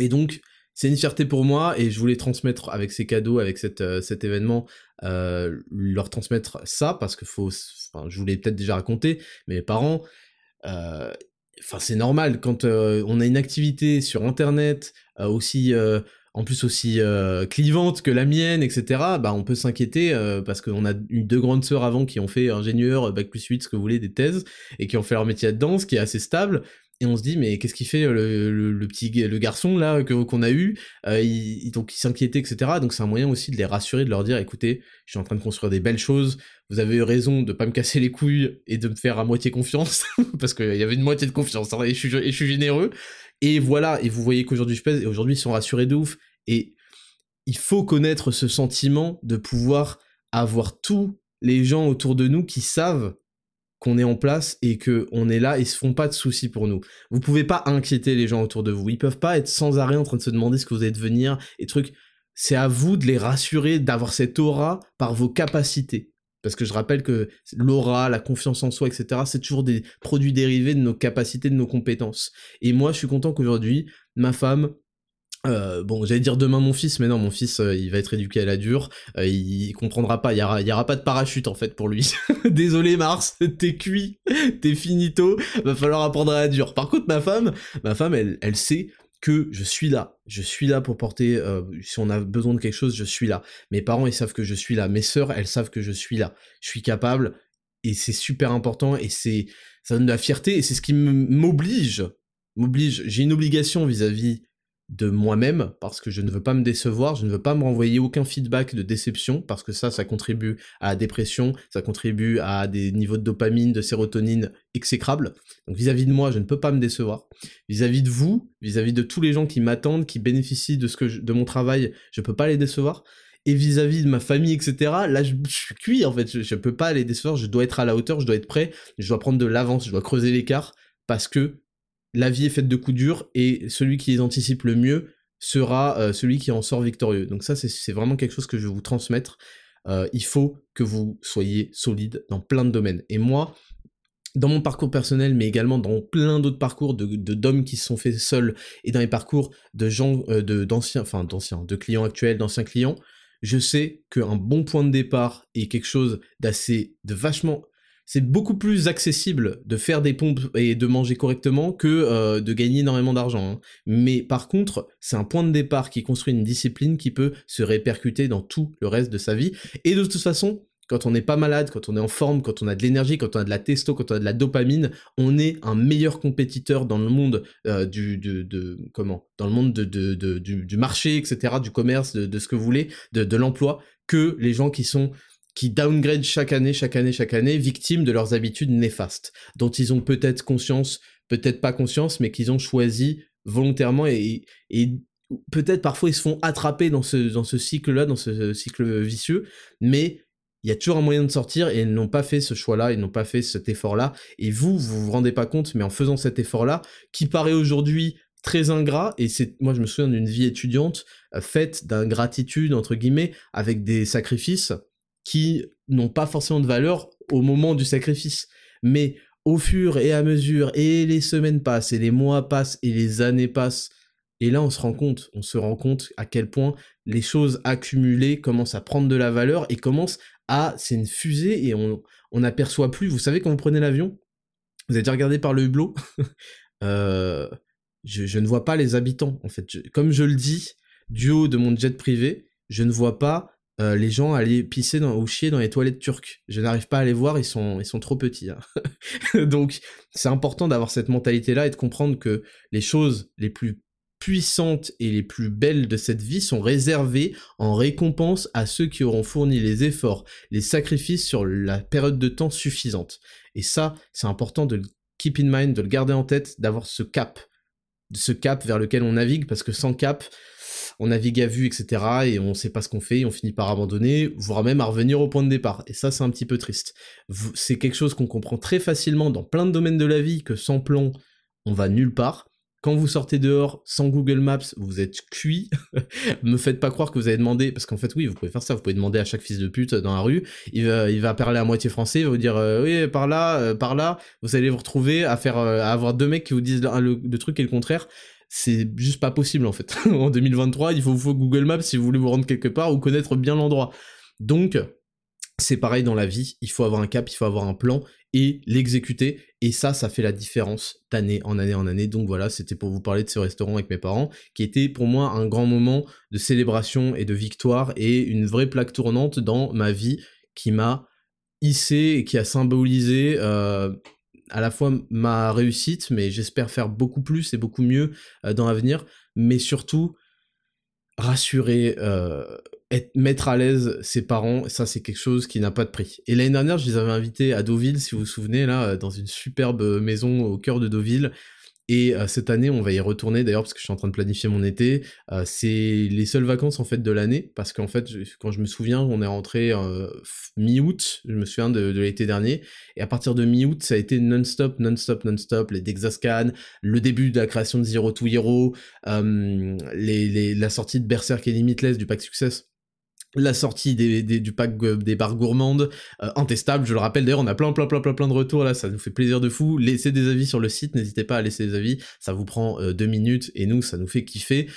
Et donc c'est une fierté pour moi et je voulais transmettre avec ces cadeaux, avec euh, cet événement, euh, leur transmettre ça parce que faut, je vous l'ai peut-être déjà raconté, mes parents, enfin, c'est normal quand euh, on a une activité sur Internet euh, aussi en plus aussi clivante que la mienne, etc., bah on peut s'inquiéter parce qu'on a eu deux grandes sœurs avant qui ont fait ingénieur, bac plus 8, ce que vous voulez, des thèses, et qui ont fait leur métier de danse, qui est assez stable, et on se dit mais qu'est-ce qu'il fait le, le, petit le garçon là que qu'on a eu euh, il, donc il s'inquiétait etc donc c'est un moyen aussi de les rassurer de leur dire écoutez je suis en train de construire des belles choses. Vous avez eu raison de pas me casser les couilles et de me faire à moitié confiance parce qu'il y avait une moitié de confiance hein, et, je suis, et je suis généreux. Et voilà et vous voyez qu'aujourd'hui je pèse et aujourd'hui ils sont rassurés de ouf. Et il faut connaître ce sentiment de pouvoir avoir tous les gens autour de nous qui savent qu'on est en place et que on est là et se font pas de soucis pour nous. Vous pouvez pas inquiéter les gens autour de vous. Ils peuvent pas être sans arrêt en train de se demander ce que vous allez devenir et trucs. C'est à vous de les rassurer, d'avoir cette aura par vos capacités. Parce que je rappelle que l'aura, la confiance en soi, etc., c'est toujours des produits dérivés de nos capacités, de nos compétences. Et moi, je suis content qu'aujourd'hui, ma femme, euh, bon, j'allais dire demain mon fils, mais non, mon fils, euh, il va être éduqué à la dure, euh, il, comprendra pas, il y aura, y aura pas de parachute en fait pour lui. Désolé Mars, t'es cuit, t'es finito, va falloir apprendre à la dure. Par contre, ma femme, ma femme, elle, elle sait que je suis là, je suis là pour porter, si on a besoin de quelque chose, je suis là. Mes parents, ils savent que je suis là, mes sœurs, elles savent que je suis là, je suis capable, et c'est super important, et c'est, ça donne de la fierté, et c'est ce qui m'oblige, m'oblige, j'ai une obligation vis-à-vis vis de moi-même parce que je ne veux pas me décevoir, je ne veux pas me renvoyer aucun feedback de déception parce que ça, ça contribue à la dépression, ça contribue à des niveaux de dopamine, de sérotonine exécrables. Donc vis-à-vis de moi, je ne peux pas me décevoir. Vis-à-vis de vous, vis-à-vis de tous les gens qui m'attendent, qui bénéficient de ce que de mon travail, je peux pas les décevoir. Et vis-à-vis de ma famille, etc., là, je, suis cuit, en fait, je, je peux pas les décevoir, je dois être à la hauteur, je dois être prêt, je dois prendre de l'avance, je dois creuser l'écart, parce que la vie est faite de coups durs et celui qui les anticipe le mieux sera euh, celui qui en sort victorieux. Donc ça, c'est vraiment quelque chose que je vais vous transmettre. Euh, il faut que vous soyez solide dans plein de domaines. Et moi, dans mon parcours personnel, mais également dans plein d'autres parcours de d'hommes qui se sont faits seuls et dans les parcours de gens, euh, d'anciens, enfin d'anciens, de clients actuels, d'anciens clients, je sais qu'un bon point de départ est quelque chose d'assez, de vachement c'est beaucoup plus accessible de faire des pompes et de manger correctement que euh, de gagner énormément d'argent. Hein. Mais par contre, c'est un point de départ qui construit une discipline qui peut se répercuter dans tout le reste de sa vie. Et de toute façon, quand on n'est pas malade, quand on est en forme, quand on a de l'énergie, quand on a de la testo, quand on a de la dopamine, on est un meilleur compétiteur dans le monde euh, du dans le monde de, du, marché, etc., du commerce, de, ce que vous voulez, de, l'emploi, que les gens qui sont qui downgrade chaque année, chaque année, chaque année, victimes de leurs habitudes néfastes, dont ils ont peut-être conscience, peut-être pas conscience, mais qu'ils ont choisi volontairement et, et peut-être parfois ils se font attraper dans ce, dans ce cycle-là, dans ce cycle vicieux, mais il y a toujours un moyen de sortir et ils n'ont pas fait ce choix-là, ils n'ont pas fait cet effort-là. Et vous, vous vous rendez pas compte, mais en faisant cet effort-là, qui paraît aujourd'hui très ingrat, et c'est, moi je me souviens d'une vie étudiante euh, faite d'ingratitude, entre guillemets, avec des sacrifices, qui n'ont pas forcément de valeur au moment du sacrifice. Mais au fur et à mesure, et les semaines passent, et les mois passent, et les années passent, et là on se rend compte, on se rend compte à quel point les choses accumulées commencent à prendre de la valeur et commencent à, c'est une fusée et on n'aperçoit plus. Vous savez quand vous prenez l'avion, vous êtes déjà regardé par le hublot, euh, je, ne vois pas les habitants en fait. comme je le dis, du haut de mon jet privé, je ne vois pas euh, les gens allaient pisser dans, ou chier dans les toilettes turques. Je n'arrive pas à les voir, ils sont, ils sont trop petits. Hein. Donc c'est important d'avoir cette mentalité-là et de comprendre que les choses les plus puissantes et les plus belles de cette vie sont réservées en récompense à ceux qui auront fourni les efforts, les sacrifices sur la période de temps suffisante. Et ça, c'est important de le keep in mind, de le garder en tête, d'avoir ce cap, ce cap vers lequel on navigue, parce que sans cap, on navigue à vue, etc. et on sait pas ce qu'on fait, et on finit par abandonner, voire même à revenir au point de départ. Et ça, c'est un petit peu triste. C'est quelque chose qu'on comprend très facilement dans plein de domaines de la vie, que sans plan, on va nulle part. Quand vous sortez dehors sans Google Maps, vous êtes cuit. Me faites pas croire que vous avez demandé, parce qu'en fait oui, vous pouvez faire ça, vous pouvez demander à chaque fils de pute dans la rue, il va, il va parler à moitié français, il va vous dire euh, oui par là, euh, par là, vous allez vous retrouver à faire, euh, à avoir deux mecs qui vous disent le truc et le contraire c'est juste pas possible en fait. en 2023, il faut, faut Google Maps si vous voulez vous rendre quelque part ou connaître bien l'endroit. Donc, c'est pareil dans la vie, il faut avoir un cap, il faut avoir un plan et l'exécuter. Et ça, ça fait la différence d'année en année en année. Donc voilà, c'était pour vous parler de ce restaurant avec mes parents, qui était pour moi un grand moment de célébration et de victoire et une vraie plaque tournante dans ma vie qui m'a hissé et qui a symbolisé euh, à la fois ma réussite, mais j'espère faire beaucoup plus et beaucoup mieux euh, dans l'avenir, mais surtout rassurer, euh, mettre à l'aise ses parents, ça c'est quelque chose qui n'a pas de prix. Et l'année dernière, je les avais invités à Deauville, si vous vous souvenez, là, dans une superbe maison au cœur de Deauville, et euh, cette année, on va y retourner d'ailleurs parce que je suis en train de planifier mon été. Euh, c'est les seules vacances en fait de l'année parce qu'en fait, quand je me souviens, on est rentré euh, mi-août. Je me souviens de, l'été dernier et à partir de mi-août, ça a été non-stop, non-stop, non-stop. Les Dexascan, le début de la création de Zero to Hero, la sortie de Berserk et Limitless du pack Success la sortie du pack des barres gourmandes, euh, intestable, je le rappelle d'ailleurs, on a plein plein plein plein plein de retours là, ça nous fait plaisir de fou. Laissez des avis sur le site, n'hésitez pas à laisser des avis, ça vous prend euh, deux minutes et nous ça nous fait kiffer.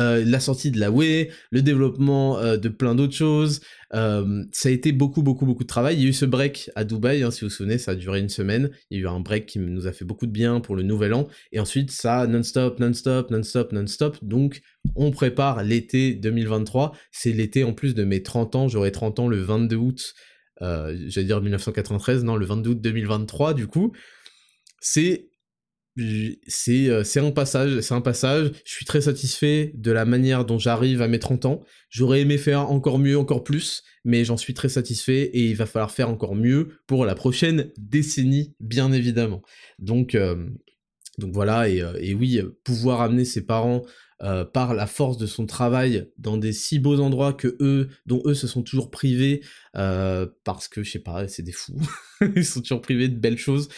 Euh, la sortie de la Way, le développement euh, de plein d'autres choses. Euh, ça a été beaucoup, beaucoup, beaucoup de travail. Il y a eu ce break à Dubaï, hein, si vous vous souvenez, ça a duré une semaine. Il y a eu un break qui nous a fait beaucoup de bien pour le nouvel an. Et ensuite, ça, non-stop, non-stop, non-stop, non-stop. Donc, on prépare l'été 2023. C'est l'été en plus de mes 30 ans. J'aurai 30 ans le 22 août. J'allais dire 1993, non, le 22 août 2023, du coup. C'est c'est euh, c'est un passage, c'est un passage. Je suis très satisfait de la manière dont j'arrive à mes 30 ans. J'aurais aimé faire encore mieux, encore plus, mais j'en suis très satisfait et il va falloir faire encore mieux pour la prochaine décennie, bien évidemment. Donc euh, donc voilà et, euh, et, oui, pouvoir amener ses parents par la force de son travail dans des si beaux endroits que eux, dont eux se sont toujours privés parce que je sais pas, c'est des fous. Ils sont toujours privés de belles choses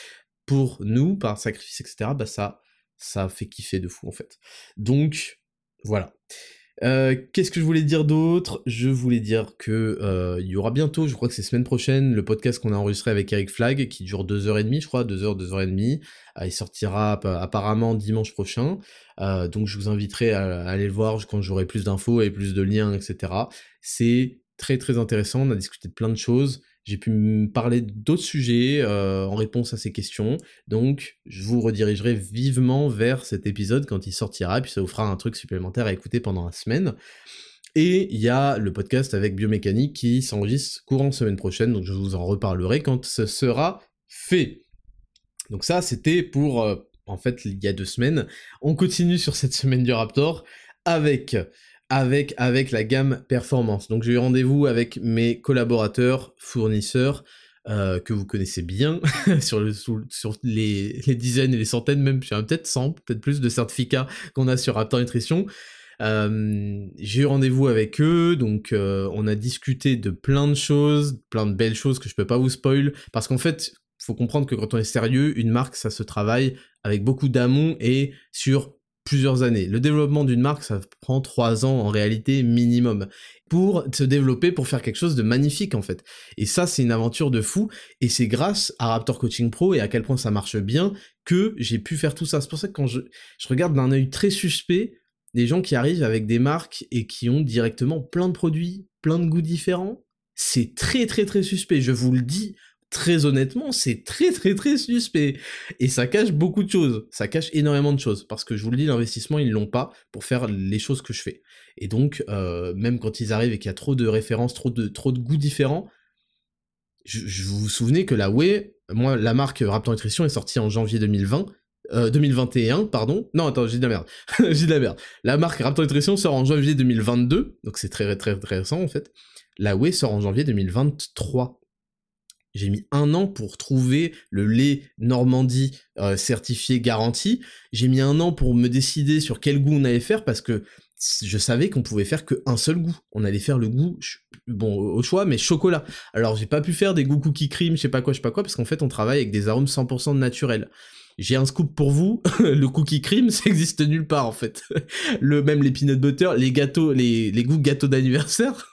pour nous, par sacrifice, etc., bah ça, ça fait kiffer de fou en fait. Donc, voilà. Euh, qu'est-ce que je voulais dire d'autre? Je voulais dire que euh, y aura bientôt, je crois que c'est semaine prochaine, le podcast qu'on a enregistré avec Eric Flag, qui dure 2h30, je crois, 2h, 2h30. Euh, il sortira apparemment dimanche prochain. donc je vous inviterai à, aller le voir quand j'aurai plus d'infos et plus de liens, etc. C'est très très intéressant, on a discuté de plein de choses. J'ai pu parler d'autres sujets euh, en réponse à ces questions. Donc, je vous redirigerai vivement vers cet épisode quand il sortira, puis ça vous fera un truc supplémentaire à écouter pendant la semaine. Et il y a le podcast avec Biomécanique qui s'enregistre courant semaine prochaine, donc je vous en reparlerai quand ce sera fait. Donc ça, c'était pour, euh, en fait, il y a deux semaines. On continue sur cette semaine du Raptor avec avec, avec la gamme performance. Donc j'ai eu rendez-vous avec mes collaborateurs, fournisseurs, euh, que vous connaissez bien, sur, le, sur les, dizaines et les centaines, même peut-être 100, peut-être plus de certificats qu'on a sur Raptor Nutrition. Euh, j'ai eu rendez-vous avec eux, donc euh, on a discuté de plein de choses, plein de belles choses que je peux pas vous spoil, parce qu'en fait, faut comprendre que quand on est sérieux, une marque, ça se travaille avec beaucoup d'amont et sur plusieurs années. Le développement d'une marque, ça prend trois ans en réalité minimum pour se développer, pour faire quelque chose de magnifique en fait. Et ça, c'est une aventure de fou. Et c'est grâce à Raptor Coaching Pro et à quel point ça marche bien que j'ai pu faire tout ça. C'est pour ça que quand je, je regarde d'un œil très suspect des gens qui arrivent avec des marques et qui ont directement plein de produits, plein de goûts différents, c'est très très très suspect. Je vous le dis très honnêtement, c'est très très très suspect. Et ça cache beaucoup de choses. Ça cache énormément de choses. Parce que je vous le dis, l'investissement, ils l'ont pas pour faire les choses que je fais. Et donc, euh, même quand ils arrivent et qu'il y a trop de références, trop de, goûts différents, je, vous vous souvenez que la Way, moi, la marque Raptor Nutrition est sortie en janvier 2020. 2021, pardon. Non, attends, j'ai de la merde. j'ai de la merde. La marque Raptor Nutrition sort en janvier 2022, donc c'est très, très, très récent en fait. La Whey sort en janvier 2023. J'ai mis un an pour trouver le lait Normandie euh, certifié garanti. J'ai mis un an pour me décider sur quel goût on allait faire parce que je savais qu'on pouvait faire qu'un seul goût. On allait faire le goût, bon, au choix, mais chocolat. Alors j'ai pas pu faire des goûts cookie cream, je sais pas quoi, je sais pas quoi, parce qu'en fait on travaille avec des arômes 100% naturels. J'ai un scoop pour vous, le cookie cream, ça existe nulle part en fait. Le même les peanut butter, les gâteaux, les, les goûts gâteaux d'anniversaire.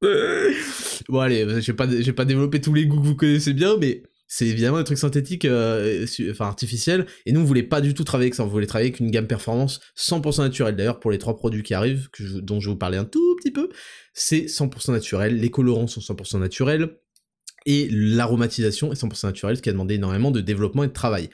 bon allez, j'ai pas, pas développé tous les goûts que vous connaissez bien, mais c'est évidemment des trucs synthétiques, euh, enfin artificiels, et nous on voulait pas du tout travailler avec ça, on voulait travailler avec une gamme performance 100% naturelle. D'ailleurs pour les trois produits qui arrivent, dont je vais vous parler un tout petit peu, c'est 100% naturel, les colorants sont 100% naturels, et l'aromatisation est 100% naturelle, ce qui a demandé énormément de développement et de travail.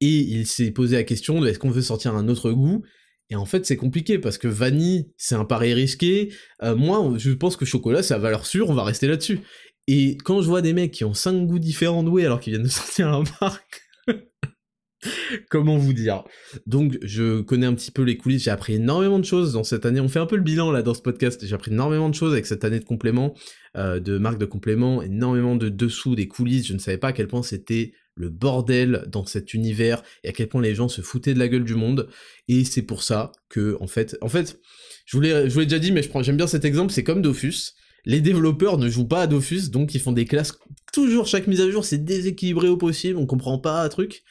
Et il s'est posé la question de est-ce qu'on veut sortir un autre goût et en fait, c'est compliqué parce que vanille, c'est un pari risqué. Euh, moi, je pense que chocolat, c'est à valeur sûre, on va rester là-dessus. Et quand je vois des mecs qui ont 5 goûts différents de alors qu'ils viennent de sortir la marque, comment vous dire? Donc, je connais un petit peu les coulisses, j'ai appris énormément de choses dans cette année. On fait un peu le bilan là dans ce podcast, j'ai appris énormément de choses avec cette année de compléments, euh, de marques de compléments, énormément de dessous, des coulisses. Je ne savais pas à quel point c'était le bordel dans cet univers et à quel point les gens se foutaient de la gueule du monde. Et c'est pour ça que, en fait, en fait, je vous l'ai, déjà dit, mais j'aime bien cet exemple, c'est comme Dofus. Les développeurs ne jouent pas à Dofus, donc ils font des classes. Toujours chaque mise à jour, c'est déséquilibré au possible, on comprend pas un truc.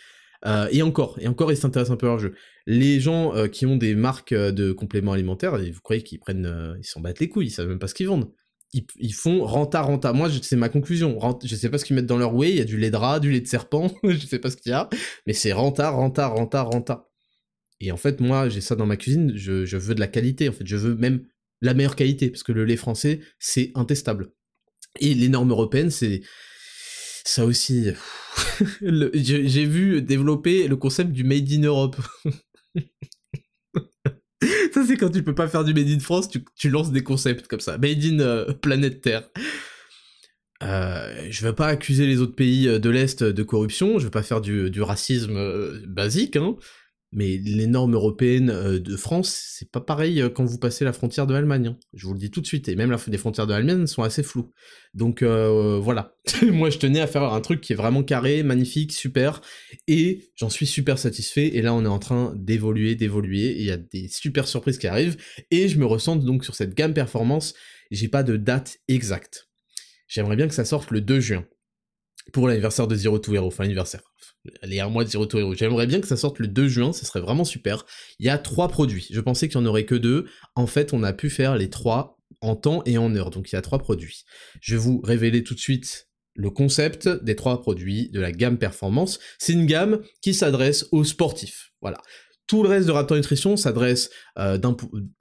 Euh, et encore, et encore, ils s'intéressent un peu à leur jeu. Les gens euh, qui ont des marques euh, de compléments alimentaires, vous croyez qu'ils prennent, ils s'en battent les couilles, ils savent même pas ce qu'ils vendent ils, font renta renta. Moi, c'est ma conclusion. je sais pas ce qu'ils mettent dans leur whey. Il y a du lait de rat, du lait de serpent. je sais pas ce qu'il y a, mais c'est renta, renta, renta, renta. Et en fait, moi, j'ai ça dans ma cuisine. Je, veux de la qualité. En fait, je veux même la meilleure qualité parce que le lait français, c'est intestable. Et les normes européennes, c'est ça aussi. j'ai vu développer le concept du made in Europe. ça, c'est quand tu peux pas faire du Made in France, tu, lances des concepts comme ça. Made in euh, planète Terre. Euh, je veux pas accuser les autres pays euh, de l'Est de corruption, je veux pas faire du, du racisme euh, basique, hein, mais les normes européennes euh, de France, c'est pas pareil euh, quand vous passez la frontière de l'Allemagne. Hein. Je vous le dis tout de suite. Et même les frontières de l'Allemagne sont assez floues. Donc euh, voilà. Moi, je tenais à faire un truc qui est vraiment carré, magnifique, super. Et j'en suis super satisfait. Et là, on est en train d'évoluer, d'évoluer. Il y a des super surprises qui arrivent. Et je me ressens donc sur cette gamme performance. J'ai pas de date exacte. J'aimerais bien que ça sorte le 2 juin pour l'anniversaire de Zero to Hero, enfin l'anniversaire, les un mois de Zero to Hero. J'aimerais bien que ça sorte le 2 juin, ce serait vraiment super. Il y a trois produits. Je pensais qu'il n'y en aurait que deux. En fait, on a pu faire les trois en temps et en heure. Donc il y a trois produits. Je vais vous révéler tout de suite le concept des trois produits de la gamme performance. C'est une gamme qui s'adresse aux sportifs. Voilà. Tout le reste de Raptor Nutrition s'adresse euh,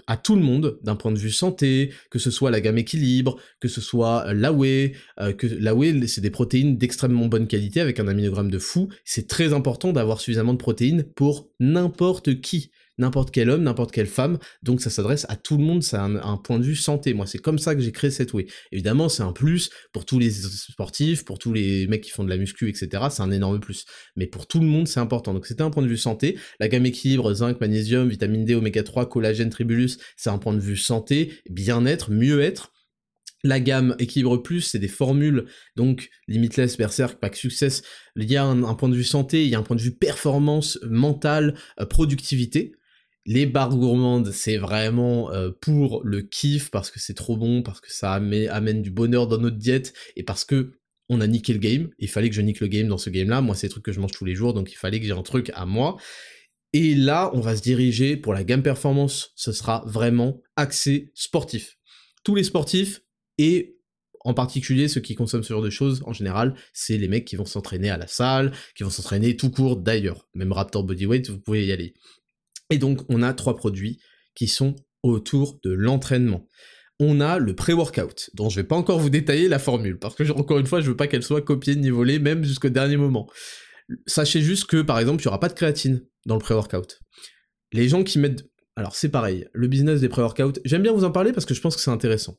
à tout le monde d'un point de vue santé, que ce soit la gamme équilibre, que ce soit la whey, euh, que la whey c'est des protéines d'extrêmement bonne qualité avec un aminogramme de fou. C'est très important d'avoir suffisamment de protéines pour n'importe qui n'importe quel homme, n'importe quelle femme, donc ça s'adresse à tout le monde, c'est un, point de vue santé. Moi, c'est comme ça que j'ai créé cette way. Évidemment, c'est un plus pour tous les sportifs, pour tous les mecs qui font de la muscu, etc. C'est un énorme plus. Mais pour tout le monde, c'est important. Donc c'était un point de vue santé. La gamme équilibre, zinc, magnésium, vitamine D, oméga 3, collagène, tribulus, c'est un point de vue santé, bien-être, mieux-être. La gamme équilibre plus, c'est des formules, donc limitless, berserk, pack success. Il y a un, point de vue santé, il y a un point de vue performance mentale, euh, productivité. Les barres gourmandes, c'est vraiment euh, pour le kiff, parce que c'est trop bon, parce que ça amène, du bonheur dans notre diète, et parce que on a niqué le game. Il fallait que je nique le game dans ce game-là. Moi, c'est des trucs que je mange tous les jours, donc il fallait que j'ai un truc à moi. Et là, on va se diriger pour la gamme performance. Ce sera vraiment axé sportif. Tous les sportifs, et en particulier ceux qui consomment ce genre de choses, en général, c'est les mecs qui vont s'entraîner à la salle, qui vont s'entraîner tout court d'ailleurs. Même Raptor Bodyweight, vous pouvez y aller. Et donc, on a trois produits qui sont autour de l'entraînement. On a le pré-workout, dont je vais pas encore vous détailler la formule, parce que encore une fois, je veux pas qu'elle soit copiée ni volée, même jusqu'au dernier moment. Sachez juste que, par exemple, il n'y aura pas de créatine dans le pré-workout. Les gens qui mettent... Alors c'est pareil, le business des pré-workouts, j'aime bien vous en parler parce que je pense que c'est intéressant.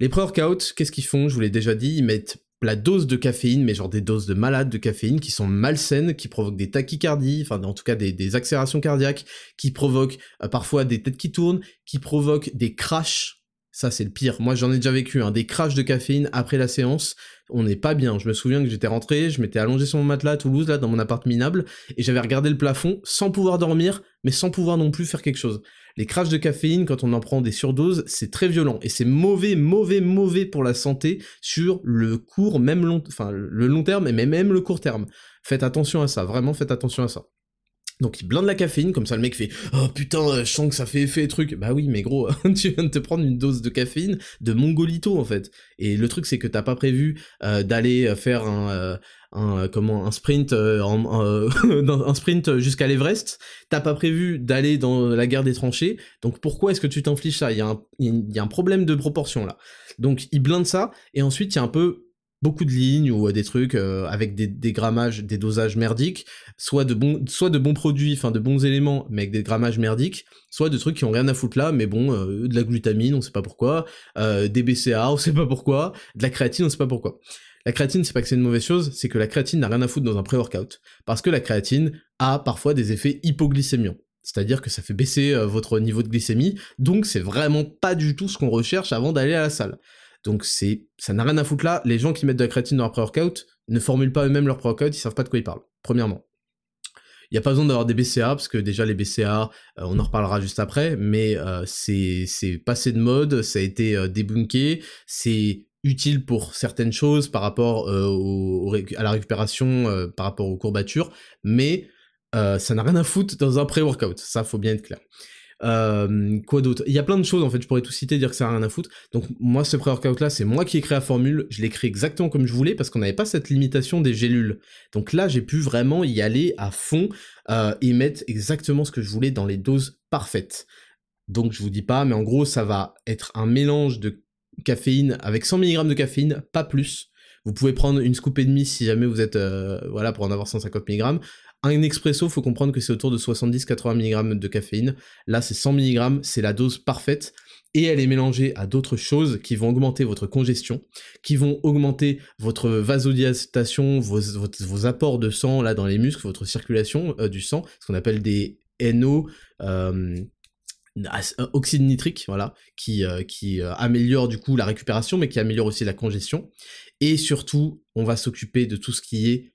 Les pré-workouts, qu'est-ce qu'ils font? Je vous l'ai déjà dit, ils mettent la dose de caféine, mais genre des doses de malades de caféine qui sont malsaines, qui provoquent des tachycardies, enfin en tout cas des, accélérations cardiaques, qui provoquent euh, parfois des têtes qui tournent, qui provoquent des crashs. Ça c'est le pire. Moi j'en ai déjà vécu, hein, des crashs de caféine après la séance. On n'est pas bien. Je me souviens que j'étais rentré, je m'étais allongé sur mon matelas à Toulouse, là, dans mon appart minable, et j'avais regardé le plafond sans pouvoir dormir, mais sans pouvoir non plus faire quelque chose les crashs de caféine, quand on en prend des surdoses, c'est très violent et c'est mauvais, mauvais, mauvais pour la santé sur le court, même long, enfin le long terme, mais même le court terme. Faites attention à ça, vraiment faites attention à ça. Donc il blinde la caféine, comme ça le mec fait « Oh putain, je sens que ça fait effet truc ». Bah oui, mais gros, tu viens de te prendre une dose de caféine de mongolito en fait. Et le truc c'est que t'as pas prévu euh, d'aller faire un, euh, comment un sprint euh, un sprint jusqu'à l'Everest. T'as pas prévu d'aller dans la guerre des tranchées. Donc pourquoi est-ce que tu t'infliges ça? Il y, y a un problème de proportion là. Donc il blinde ça et ensuite il y a un peu beaucoup de lignes ou des trucs euh, avec des, des, grammages, des dosages merdiques, soit de bons, soit de bons produits, enfin de bons éléments, mais avec des grammages merdiques, soit de trucs qui ont rien à foutre là, mais bon, euh, de la glutamine, on sait pas pourquoi, euh, des BCA, on sait pas pourquoi, de la créatine, on sait pas pourquoi. La créatine, c'est pas que c'est une mauvaise chose, c'est que la créatine n'a rien à foutre dans un pré-workout, parce que la créatine a parfois des effets hypoglycémiants. C'est-à-dire que ça fait baisser votre niveau de glycémie, donc c'est vraiment pas du tout ce qu'on recherche avant d'aller à la salle. Donc c'est, ça n'a rien à foutre là. Les gens qui mettent de la créatine dans leur pré-workout ne formulent pas eux-mêmes leur pré-workout, ils savent pas de quoi ils parlent. Premièrement. Il n'y a pas besoin d'avoir des BCA, parce que déjà les BCA, euh, on en reparlera juste après, mais euh, c'est, passé de mode, ça a été euh, débunké, c'est utile pour certaines choses par rapport à la récupération, par rapport aux courbatures, mais ça n'a rien à foutre dans un pré-workout, ça faut bien être clair. Euh, quoi d'autre? Il y a plein de choses en fait, je pourrais tout citer, dire que ça n'a rien à foutre. Donc moi ce pré-workout là, c'est moi qui ai créé la formule, je l'ai créé exactement comme je voulais parce qu'on n'avait pas cette limitation des gélules. Donc là j'ai pu vraiment y aller à fond euh, et mettre exactement ce que je voulais dans les doses parfaites. Donc je vous dis pas, mais en gros ça va être un mélange de caféine avec 100 mg de caféine, pas plus. Vous pouvez prendre une scoop et demie si jamais vous êtes, euh, voilà, pour en avoir 150 mg. Un expresso, faut comprendre que c'est autour de 70-80 mg de caféine. Là, c'est 100 mg, c'est la dose parfaite. Et elle est mélangée à d'autres choses qui vont augmenter votre congestion, qui vont augmenter votre vasodilatation, vos, apports de sang là dans les muscles, votre circulation euh, du sang, ce qu'on appelle des NO, euh, oxyde nitrique, voilà, qui, euh, qui améliore du coup la récupération, mais qui améliore aussi la congestion. Et surtout, on va s'occuper de tout ce qui est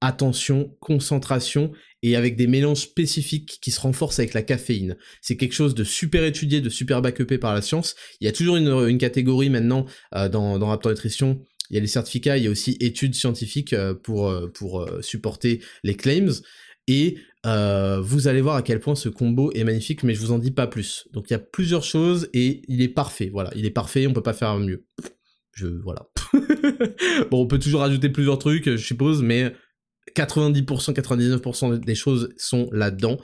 attention, concentration et avec des mélanges spécifiques qui se renforcent avec la caféine. C'est quelque chose de super étudié, de super backupé par la science. Il y a toujours une, catégorie maintenant euh, dans, dans Raptor Nutrition. Il y a les certificats, il y a aussi études scientifiques euh, pour, euh, pour supporter les claims. Et vous allez voir à quel point ce combo est magnifique, mais je vous en dis pas plus. Donc il y a plusieurs choses et il est parfait. Voilà, il est parfait, on peut pas faire mieux. Je voilà. bon, on peut toujours ajouter plusieurs trucs, je suppose, mais 90%, 99% des choses sont là-dedans.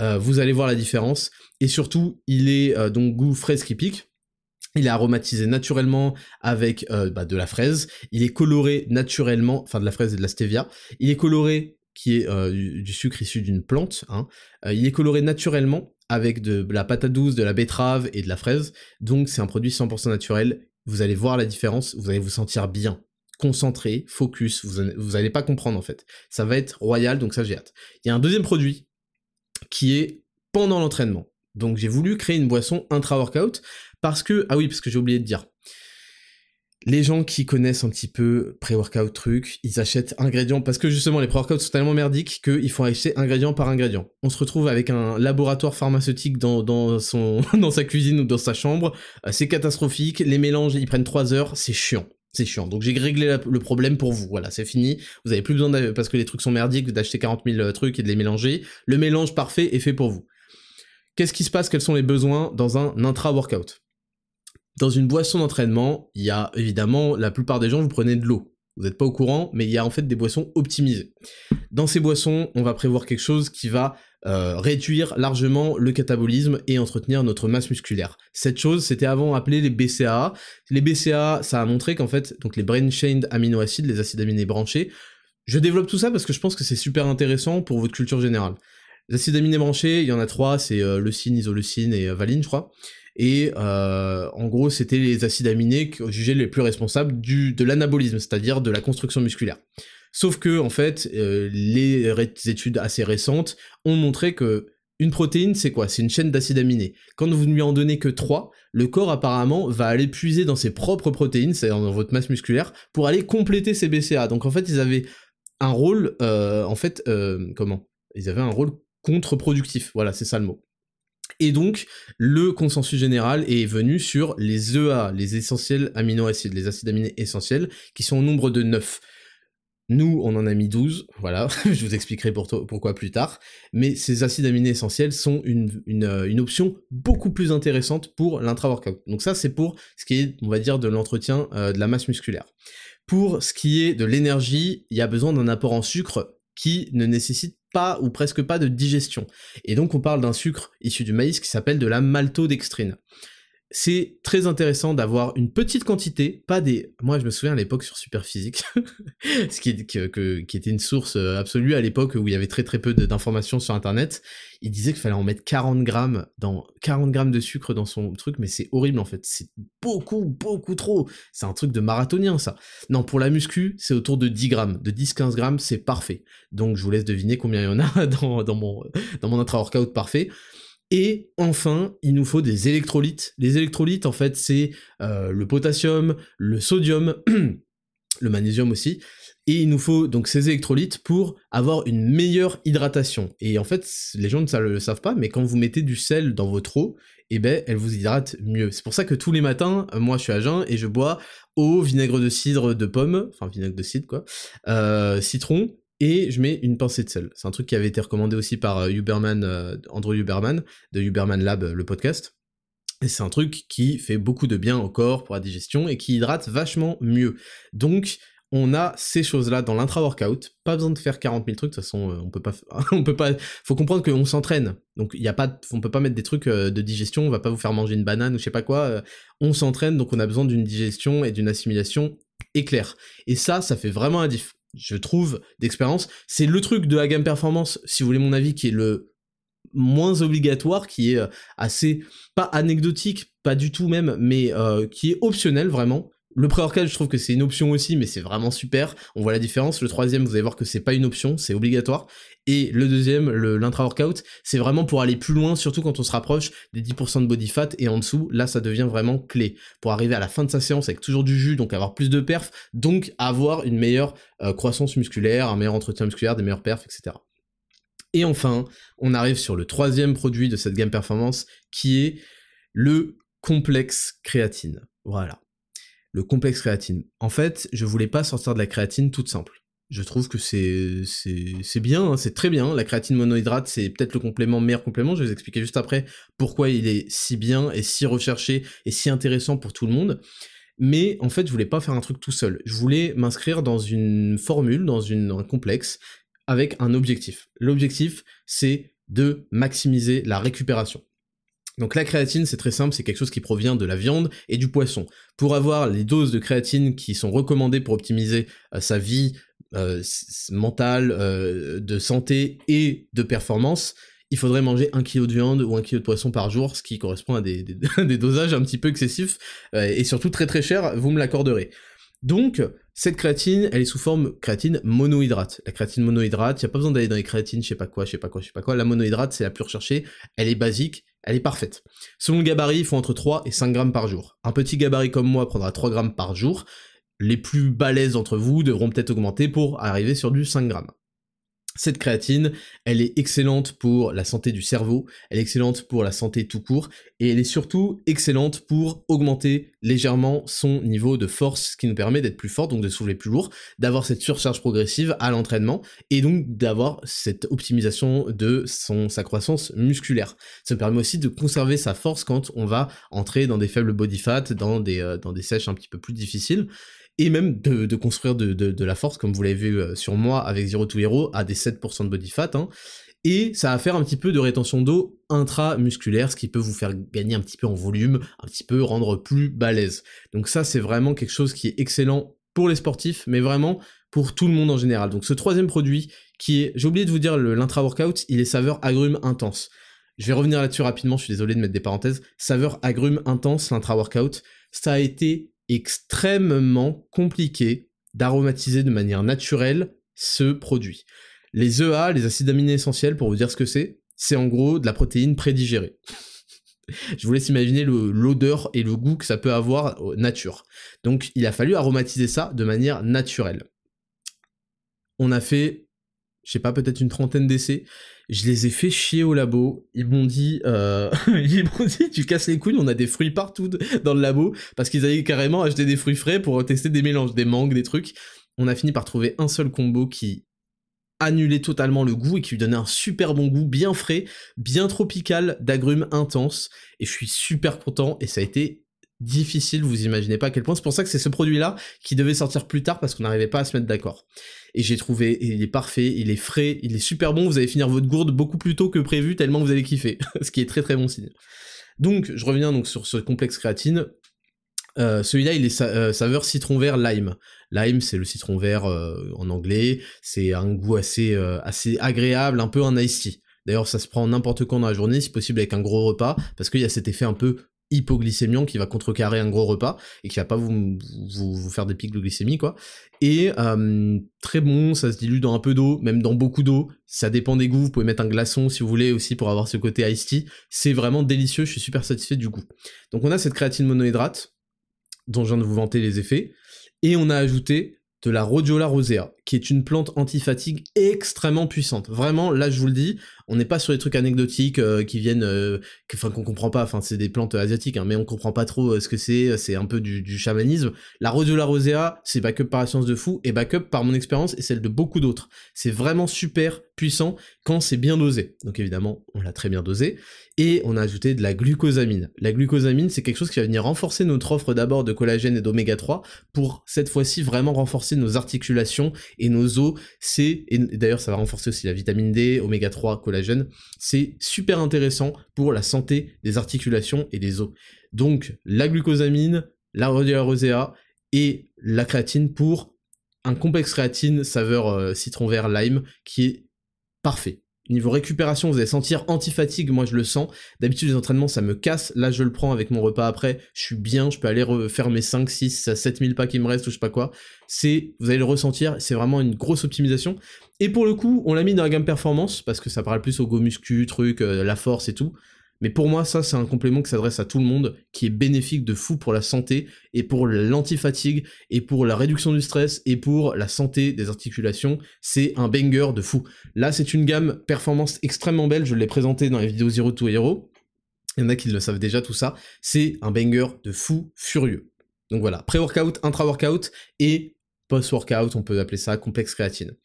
Euh, vous allez voir la différence. Et surtout, il est euh, donc goût fraise qui pique. Il est aromatisé naturellement avec euh, bah, de la fraise. Il est coloré naturellement, enfin de la fraise et de la stevia. Il est coloré qui est du, sucre issu d'une plante. Hein. il est coloré naturellement avec de, la patate douce, de la betterave et de la fraise. Donc c'est un produit 100% naturel. Vous allez voir la différence, vous allez vous sentir bien concentré, focus, vous, vous allez pas comprendre en fait. Ça va être royal, donc ça j'ai hâte. Il y a un deuxième produit qui est pendant l'entraînement. Donc j'ai voulu créer une boisson intra-workout parce que, ah oui, parce que j'ai oublié de dire, les gens qui connaissent un petit peu pré-workout truc, ils achètent ingrédients parce que justement les pré-workouts sont tellement merdiques qu'il faut acheter ingrédient par ingrédient. On se retrouve avec un laboratoire pharmaceutique dans, dans, son, dans sa cuisine ou dans sa chambre, euh, c'est catastrophique, les mélanges ils prennent 3 heures, c'est chiant. C'est chiant. Donc j'ai réglé le problème pour vous. Voilà, c'est fini. Vous avez plus besoin, parce que les trucs sont merdiques, d'acheter 40 000 euh, trucs et de les mélanger. Le mélange parfait est fait pour vous. Qu'est-ce qui se passe? Quels sont les besoins dans un intra-workout Dans une boisson d'entraînement, il y a évidemment, la plupart des gens, vous prenez de l'eau. Vous n'êtes pas au courant, mais il y a en fait des boissons optimisées. Dans ces boissons, on va prévoir quelque chose qui va euh, réduire largement le catabolisme et entretenir notre masse musculaire. Cette chose, c'était avant appelé les BCAA. Les BCAA, ça a montré qu'en fait, donc les brain chained aminoacides, les acides aminés branchés, je développe tout ça parce que je pense que c'est super intéressant pour votre culture générale. Les acides aminés branchés, il y en a trois, c'est euh, leucine, isoleucine et euh, valine, je crois. Et euh, en gros c'était les acides aminés jugés les plus responsables du, de l'anabolisme, c'est-à-dire de la construction musculaire. Sauf que en fait, euh, les études assez récentes ont montré que une protéine, c'est quoi? C'est une chaîne d'acides aminés. Quand vous ne lui en donnez que 3, le corps apparemment va aller puiser dans ses propres protéines, c'est-à-dire dans votre masse musculaire, pour aller compléter ses BCA. Donc en fait, ils avaient un rôle, euh, en fait, comment? Ils avaient un rôle contre-productif. Voilà, c'est ça le mot. Et donc, le consensus général est venu sur les EA, les essentiels aminoacides, les acides aminés essentiels, qui sont au nombre de 9. Nous, on en a mis 12, voilà, je vous expliquerai pourquoi plus tard, mais ces acides aminés essentiels sont une, euh, une, option beaucoup plus intéressante pour l'intra-workout. Donc ça, c'est pour ce qui est, on va dire, de l'entretien euh, de la masse musculaire. Pour ce qui est de l'énergie, il y a besoin d'un apport en sucre qui ne nécessite pas ou presque pas de digestion. Et donc on parle d'un sucre issu du maïs qui s'appelle de la maltodextrine c'est très intéressant d'avoir une petite quantité, pas des... Moi, je me souviens à l'époque sur Superphysique, ce qui, était une source euh, absolue à l'époque où il y avait très très peu d'informations sur Internet. Il disait qu'il fallait en mettre 40 grammes, dans 40 grammes de sucre dans son truc, mais c'est horrible en fait. C'est beaucoup, beaucoup trop. C'est un truc de marathonien, ça. Non, pour la muscu, c'est autour de 10 grammes. De 10-15 grammes, c'est parfait. Donc, je vous laisse deviner combien il y en a dans, dans mon, dans mon intra-workout parfait. Et enfin, il nous faut des électrolytes. Les électrolytes, en fait, c'est euh, le potassium, le sodium, le magnésium aussi. Et il nous faut donc ces électrolytes pour avoir une meilleure hydratation. Et en fait, les gens ne le savent pas, mais quand vous mettez du sel dans votre eau, eh ben, elle vous hydrate mieux. C'est pour ça que tous les matins, euh, moi je suis à jeun et je bois eau, vinaigre de cidre de pomme, enfin vinaigre de cidre quoi, euh, citron, et je mets une pincée de sel. C'est un truc qui avait été recommandé aussi par euh, Huberman, euh, Andrew Huberman, de Huberman Lab, le podcast. Et c'est un truc qui fait beaucoup de bien au corps pour la digestion et qui hydrate vachement mieux. Donc, on a ces choses-là dans l'intra-workout. Pas besoin de faire 40 000 trucs, de toute façon, euh, on peut pas, on peut pas, faut comprendre qu'on s'entraîne. Donc, il y a pas, on peut pas mettre des trucs de digestion, on va pas vous faire manger une banane ou je sais pas quoi. On s'entraîne, donc on a besoin d'une digestion et d'une assimilation éclair. Et ça, ça fait vraiment un diff je trouve, d'expérience. C'est le truc de la gamme performance, si vous voulez mon avis, qui est le moins obligatoire, qui est euh, assez, pas anecdotique, pas du tout même, mais euh, qui est optionnel vraiment. Le pré-workout, je trouve que c'est une option aussi, mais c'est vraiment super. On voit la différence. Le troisième, vous allez voir que c'est pas une option, c'est obligatoire. Et le deuxième, l'intra-workout, c'est vraiment pour aller plus loin, surtout quand on se rapproche des 10% de body fat et en dessous, là, ça devient vraiment clé. Pour arriver à la fin de sa séance avec toujours du jus, donc avoir plus de perf, donc avoir une meilleure euh, croissance musculaire, un meilleur entretien musculaire, des meilleures perfs, etc. Et enfin, on arrive sur le troisième produit de cette gamme performance, qui est le complexe créatine. Voilà le complexe créatine. En fait, je voulais pas sortir de la créatine toute simple. Je trouve que c'est c'est bien, hein, c'est très bien. La créatine monohydrate, c'est peut-être le complément meilleur complément. Je vais vous expliquer juste après pourquoi il est si bien et si recherché et si intéressant pour tout le monde. Mais en fait, je voulais pas faire un truc tout seul. Je voulais m'inscrire dans une formule, dans une, un complexe, avec un objectif. L'objectif, c'est de maximiser la récupération. Donc la créatine, c'est très simple, c'est quelque chose qui provient de la viande et du poisson. Pour avoir les doses de créatine qui sont recommandées pour optimiser euh, sa vie euh, mentale, euh, de santé et de performance, il faudrait manger un kilo de viande ou un kilo de poisson par jour, ce qui correspond à des, dosages un petit peu excessifs et surtout très très chers, vous me l'accorderez. Donc, cette créatine, elle est sous forme créatine monohydrate. La créatine monohydrate, il n'y a pas besoin d'aller dans les créatines, je sais pas quoi, je sais pas quoi, je sais pas quoi. La monohydrate, c'est la plus recherchée, elle est basique, elle est parfaite. Selon le gabarit, il faut entre 3 et 5 grammes par jour. Un petit gabarit comme moi prendra 3 grammes par jour. Les plus balèzes d'entre vous devront peut-être augmenter pour arriver sur du 5 grammes. Cette créatine, elle est excellente pour la santé du cerveau, elle est excellente pour la santé tout court, et elle est surtout excellente pour augmenter légèrement son niveau de force, ce qui nous permet d'être plus fort, donc de soulever plus lourd, d'avoir cette surcharge progressive à l'entraînement, et donc d'avoir cette optimisation de son, sa croissance musculaire. Ça nous permet aussi de conserver sa force quand on va entrer dans des faibles body fat, dans des, euh, dans des sèches un petit peu plus difficiles, et même de, construire de, la force, comme vous l'avez vu euh, sur moi avec Zero to Hero, à des 7% de body fat, hein. et ça va faire un petit peu de rétention d'eau intramusculaire, ce qui peut vous faire gagner un petit peu en volume, un petit peu rendre plus balèze. Donc ça, c'est vraiment quelque chose qui est excellent pour les sportifs, mais vraiment pour tout le monde en général. Donc ce troisième produit, qui est, j'ai oublié de vous dire, l'intra-workout, il est saveur agrumes intense. Je vais revenir là-dessus rapidement, je suis désolé de mettre des parenthèses. Saveur agrume intense, l'intra-workout. Ça a été extrêmement compliqué d'aromatiser de manière naturelle ce produit. Les EA, les acides aminés essentiels, pour vous dire ce que c'est, c'est en gros de la protéine prédigérée. Je vous laisse imaginer l'odeur et le goût que ça peut avoir nature. Donc il a fallu aromatiser ça de manière naturelle. On a fait, je sais pas, peut-être une trentaine d'essais. Je les ai fait chier au labo. Ils m'ont dit, euh, ils m'ont dit, tu casses les couilles, on a des fruits partout dans le labo, parce qu'ils avaient carrément acheté des fruits frais pour tester des mélanges, des mangues, des trucs. On a fini par trouver un seul combo qui annulait totalement le goût et qui lui donnait un super bon goût, bien frais, bien tropical, d'agrumes intenses. Et je suis super content et ça a été difficile, vous imaginez pas à quel point. C'est pour ça que c'est ce produit-là qui devait sortir plus tard parce qu'on n'arrivait pas à se mettre d'accord. Et j'ai trouvé, il est parfait, il est frais, il est super bon, vous allez finir votre gourde beaucoup plus tôt que prévu tellement vous allez kiffer. ce qui est très très bon signe. Donc, je reviens donc sur ce complexe créatine. Euh, celui-là, il est euh, saveur citron vert lime. Lime, c'est le citron vert euh, en anglais. C'est un goût assez, assez agréable, un peu un ice tea. D'ailleurs, ça se prend n'importe quand dans la journée, si possible avec un gros repas, parce qu'il y a cet effet un peu hypoglycémiant qui va contrecarrer un gros repas et qui va pas vous, vous, faire des pics de glycémie quoi. Et très bon, ça se dilue dans un peu d'eau, même dans beaucoup d'eau. Ça dépend des goûts. Vous pouvez mettre un glaçon si vous voulez aussi pour avoir ce côté iced. C'est vraiment délicieux. Je suis super satisfait du goût. Donc on a cette créatine monohydrate dont je viens de vous vanter les effets. Et on a ajouté de la Rhodiola rosea, qui est une plante antifatigue extrêmement puissante. Vraiment, là je vous le dis, on n'est pas sur des trucs anecdotiques euh, qui viennent, euh, enfin qu'on comprend pas. Enfin, c'est des plantes asiatiques, hein, mais on comprend pas trop euh, ce que c'est. C'est un peu du, du, chamanisme. La Rhodiola rosea, c'est backup par la science de fou et backup par mon expérience et celle de beaucoup d'autres. C'est vraiment super puissant quand c'est bien dosé. Donc évidemment, on l'a très bien dosé. Et on a ajouté de la glucosamine. La glucosamine, c'est quelque chose qui va venir renforcer notre offre d'abord de collagène et d'oméga 3 pour cette fois-ci vraiment renforcer nos articulations et nos os. C'est, et d'ailleurs ça va renforcer aussi la vitamine D, oméga 3, collagène c'est super intéressant pour la santé des articulations et des os. Donc la glucosamine, la rosea et la créatine pour un complexe créatine saveur euh, citron vert lime qui est parfait. Niveau récupération, vous allez sentir anti-fatigue, moi je le sens. D'habitude les entraînements ça me casse, là je le prends avec mon repas après, je suis bien, je peux aller refaire mes 5, 6, 7000 pas qui me restent ou je sais pas quoi. C'est, vous allez le ressentir, c'est vraiment une grosse optimisation. Et pour le coup, on l'a mis dans la gamme performance, parce que ça parle plus au go muscu, truc, euh, la force et tout. Mais pour moi, ça, c'est un complément qui s'adresse à tout le monde, qui est bénéfique de fou pour la santé, et pour l'antifatigue, et pour la réduction du stress, et pour la santé des articulations. C'est un banger de fou. Là, c'est une gamme performance extrêmement belle, je l'ai présenté dans les vidéos Zero to Hero. Il y en a qui le savent déjà tout ça. C'est un banger de fou furieux. Donc voilà, pré-workout, intra-workout, et post-workout, on peut appeler ça complexe créatine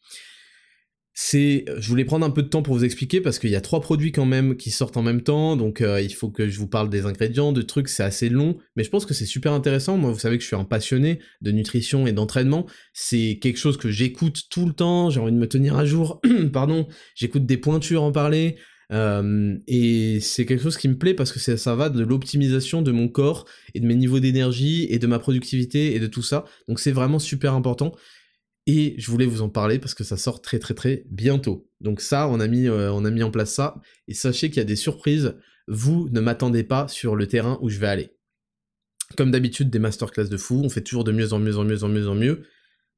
c'est, je voulais prendre un peu de temps pour vous expliquer parce qu'il y a trois produits quand même qui sortent en même temps, donc euh, il faut que je vous parle des ingrédients, de trucs, c'est assez long, mais je pense que c'est super intéressant. Moi, vous savez que je suis un passionné de nutrition et d'entraînement. C'est quelque chose que j'écoute tout le temps. J'ai envie de me tenir à jour. Pardon, j'écoute des pointures en parler. Euh, et c'est quelque chose qui me plaît parce que ça va de l'optimisation de mon corps et de mes niveaux d'énergie et de ma productivité et de tout ça. Donc c'est vraiment super important et je voulais vous en parler parce que ça sort très très très bientôt. Donc ça, on a mis, euh, on a mis en place ça, et sachez qu'il y a des surprises, vous ne m'attendez pas sur le terrain où je vais aller. Comme d'habitude, des masterclass de fou, on fait toujours de mieux en mieux en mieux en mieux en mieux.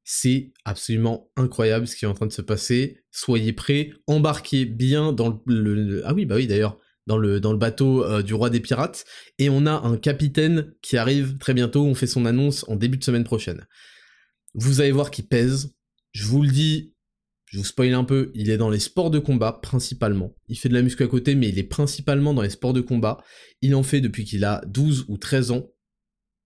C'est absolument incroyable ce qui est en train de se passer. Soyez prêts, embarquez bien dans le... ah oui, bah oui d'ailleurs, dans le, dans le bateau euh, du roi des pirates. Et on a un capitaine qui arrive très bientôt, on fait son annonce en début de semaine prochaine. Vous allez voir qu'il pèse. Je vous le dis, je vous spoil un peu, il est dans les sports de combat principalement. Il fait de la muscu à côté, mais il est principalement dans les sports de combat. Il en fait depuis qu'il a 12 ou 13 ans.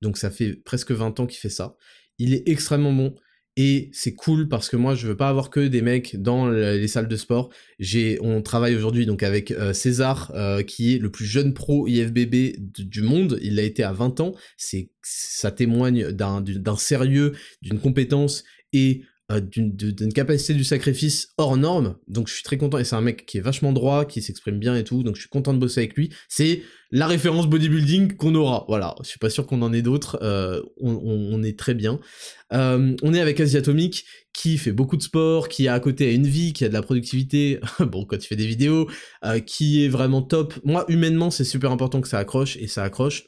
Donc ça fait presque 20 ans qu'il fait ça. Il est extrêmement bon. Et c'est cool parce que moi je veux pas avoir que des mecs dans les salles de sport. J'ai, on travaille aujourd'hui donc avec euh, César euh, qui est le plus jeune pro IFBB du monde. Il a été à 20 ans. C'est, ça témoigne d'un, d'un sérieux, d'une compétence et euh, d'une capacité du sacrifice hors norme. Donc je suis très content et c'est un mec qui est vachement droit, qui s'exprime bien et tout. Donc je suis content de bosser avec lui. C'est la référence bodybuilding qu'on aura. Voilà, je suis pas sûr qu'on en ait d'autres. Euh, on, est très bien. Euh, on est avec Asiatomic qui fait beaucoup de sport, qui a à côté une vie, qui a de la productivité. bon, quand il fait des vidéos, qui est vraiment top. Moi, humainement, c'est super important que ça accroche et ça accroche.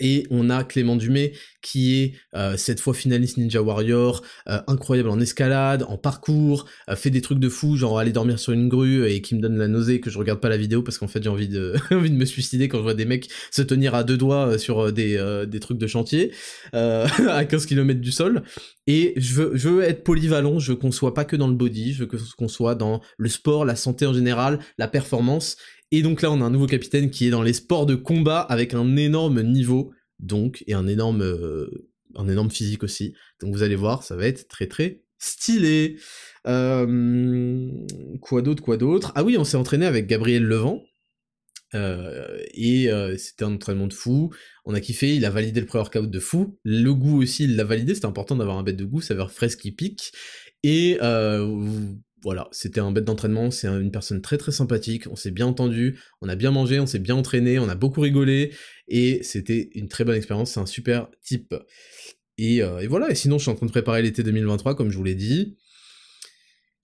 Et on a Clément Dumais qui est euh, cette fois finaliste Ninja Warrior, euh, incroyable en escalade, en parcours, euh, fait des trucs de fou, genre aller dormir sur une grue et qui me donne la nausée que je regarde pas la vidéo parce qu'en fait j'ai envie de envie de me suicider quand je vois des mecs se tenir à deux doigts sur des, des trucs de chantier à 15 km du sol. Et je veux, je veux être polyvalent, je veux qu'on soit pas que dans le body, je veux qu'on soit dans le sport, la santé en général, la performance. Et donc là, on a un nouveau capitaine qui est dans les sports de combat avec un énorme niveau, donc, et un énorme, euh, un énorme physique aussi. Donc vous allez voir, ça va être très très stylé. Euh, quoi d'autre, quoi d'autre? Ah oui, on s'est entraîné avec Gabriel Levent. Euh, et c'était un entraînement de fou. On a kiffé, il a validé le pré-workout de fou. Le goût aussi, il l'a validé. C'était important d'avoir un bête de goût, ça veut fresque qui pique. Et voilà, c'était un bête d'entraînement, c'est une personne très très sympathique, on s'est bien entendu, on a bien mangé, on s'est bien entraîné, on a beaucoup rigolé, et c'était une très bonne expérience, c'est un super type. Et, euh, voilà, et sinon je suis en train de préparer l'été 2023, comme je vous l'ai dit.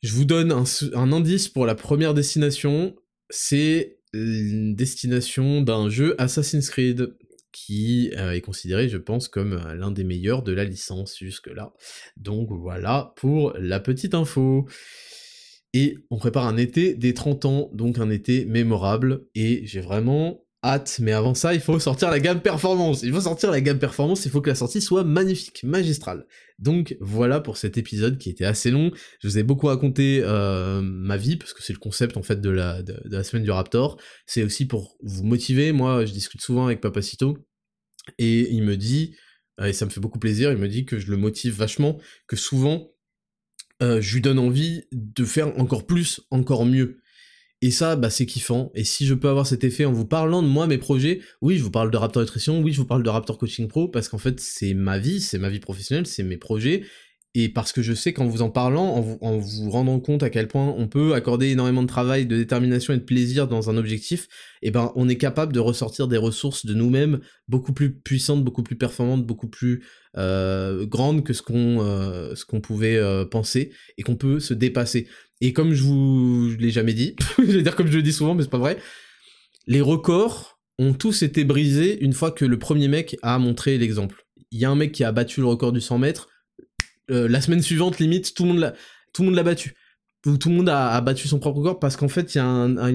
Je vous donne un, indice pour la première destination, c'est une destination d'un jeu Assassin's Creed qui euh, est considéré, je pense, comme euh, l'un des meilleurs de la licence jusque-là. Donc voilà pour la petite info. Et on prépare un été des 30 ans, donc un été mémorable, et j'ai vraiment hâte, mais avant ça, il faut sortir la gamme performance. Il faut sortir la gamme performance, il faut que la sortie soit magnifique, magistrale. Donc voilà pour cet épisode qui était assez long. Je vous ai beaucoup raconté euh, ma vie, parce que c'est le concept en fait de la, de, la semaine du Raptor. C'est aussi pour vous motiver. Moi, je discute souvent avec Papacito, et il me dit, et ça me fait beaucoup plaisir, il me dit que je le motive vachement, que souvent, euh, je lui donne envie de faire encore plus, encore mieux. Et ça, bah, c'est kiffant. Et si je peux avoir cet effet en vous parlant de moi, mes projets, oui, je vous parle de Raptor Nutrition, oui, je vous parle de Raptor Coaching Pro, parce qu'en fait, c'est ma vie, c'est ma vie professionnelle, c'est mes projets. Et parce que je sais qu'en vous en parlant, en vous, en vous, rendant compte à quel point on peut accorder énormément de travail, de détermination et de plaisir dans un objectif, eh ben, on est capable de ressortir des ressources de nous-mêmes beaucoup plus puissantes, beaucoup plus performantes, beaucoup plus euh, grandes que ce qu'on euh, pouvait euh, penser et qu'on peut se dépasser. Et comme je vous l'ai jamais dit, je vais dire comme je le dis souvent, mais c'est pas vrai, les records ont tous été brisés une fois que le premier mec a montré l'exemple. Il y a un mec qui a battu le record du 100 mètres, euh, la semaine suivante, limite, tout le monde l'a, tout le monde l'a battu. Tout le monde a, battu son propre corps parce qu'en fait, il y a un,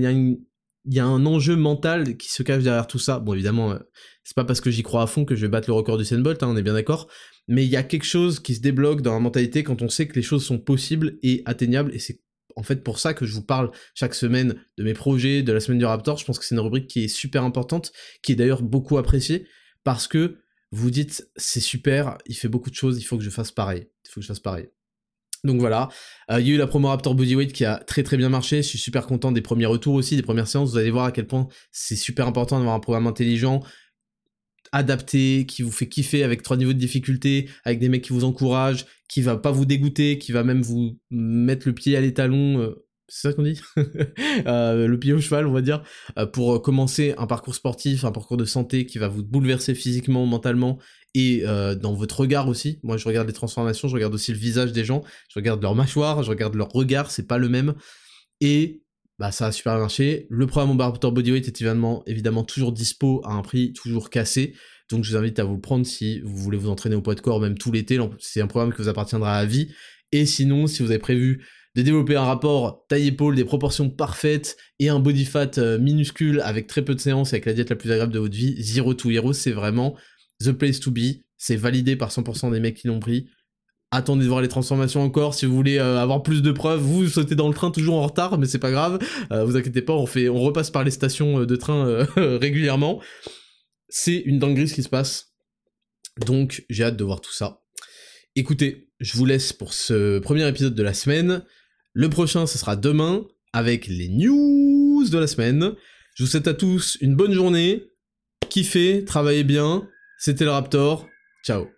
il y a un enjeu mental qui se cache derrière tout ça. Bon, évidemment, euh, c'est pas parce que j'y crois à fond que je vais battre le record du Bolt, hein, on est bien d'accord. Mais il y a quelque chose qui se débloque dans la mentalité quand on sait que les choses sont possibles et atteignables. Et c'est en fait pour ça que je vous parle chaque semaine de mes projets, de la semaine du Raptor. Je pense que c'est une rubrique qui est super importante, qui est d'ailleurs beaucoup appréciée parce que vous dites c'est super, il fait beaucoup de choses, il faut que je fasse pareil. Il faut que je fasse pareil. Donc voilà, euh, il y a eu la promo Raptor Bodyweight qui a très très bien marché, je suis super content des premiers retours aussi, des premières séances, vous allez voir à quel point c'est super important d'avoir un programme intelligent, adapté, qui vous fait kiffer avec trois niveaux de difficulté, avec des mecs qui vous encouragent, qui va pas vous dégoûter, qui va même vous mettre le pied à l'étalon, euh, c'est ça qu'on dit euh, Le pied au cheval, on va dire, euh, pour commencer un parcours sportif, un parcours de santé qui va vous bouleverser physiquement, mentalement et euh, dans votre regard aussi. Moi, je regarde les transformations, je regarde aussi le visage des gens, je regarde leur mâchoire, je regarde leur regard, c'est pas le même. Et bah, ça a super marché. Le programme Barbator Bodyweight est évidemment, évidemment toujours dispo à un prix toujours cassé. Donc, je vous invite à vous le prendre si vous voulez vous entraîner au poids de corps, même tout l'été. C'est un programme qui vous appartiendra à vie. Et sinon, si vous avez prévu de développer un rapport taille-épaule, des proportions parfaites et un body fat euh, minuscule avec très peu de séances avec la diète la plus agréable de votre vie, Zero to Hero, c'est vraiment the place to be. C'est validé par 100% des mecs qui l'ont pris. Attendez de voir les transformations encore. Si vous voulez euh, avoir plus de preuves, vous sautez dans le train toujours en retard, mais c'est pas grave. Euh, vous inquiétez pas, on fait, on repasse par les stations de train régulièrement. C'est une dinguerie ce qui se passe. Donc j'ai hâte de voir tout ça. Écoutez, je vous laisse pour ce premier épisode de la semaine. Le prochain, ce sera demain avec les news de la semaine. Je vous souhaite à tous une bonne journée. Kiffez, travaillez bien. C'était le Raptor. Ciao.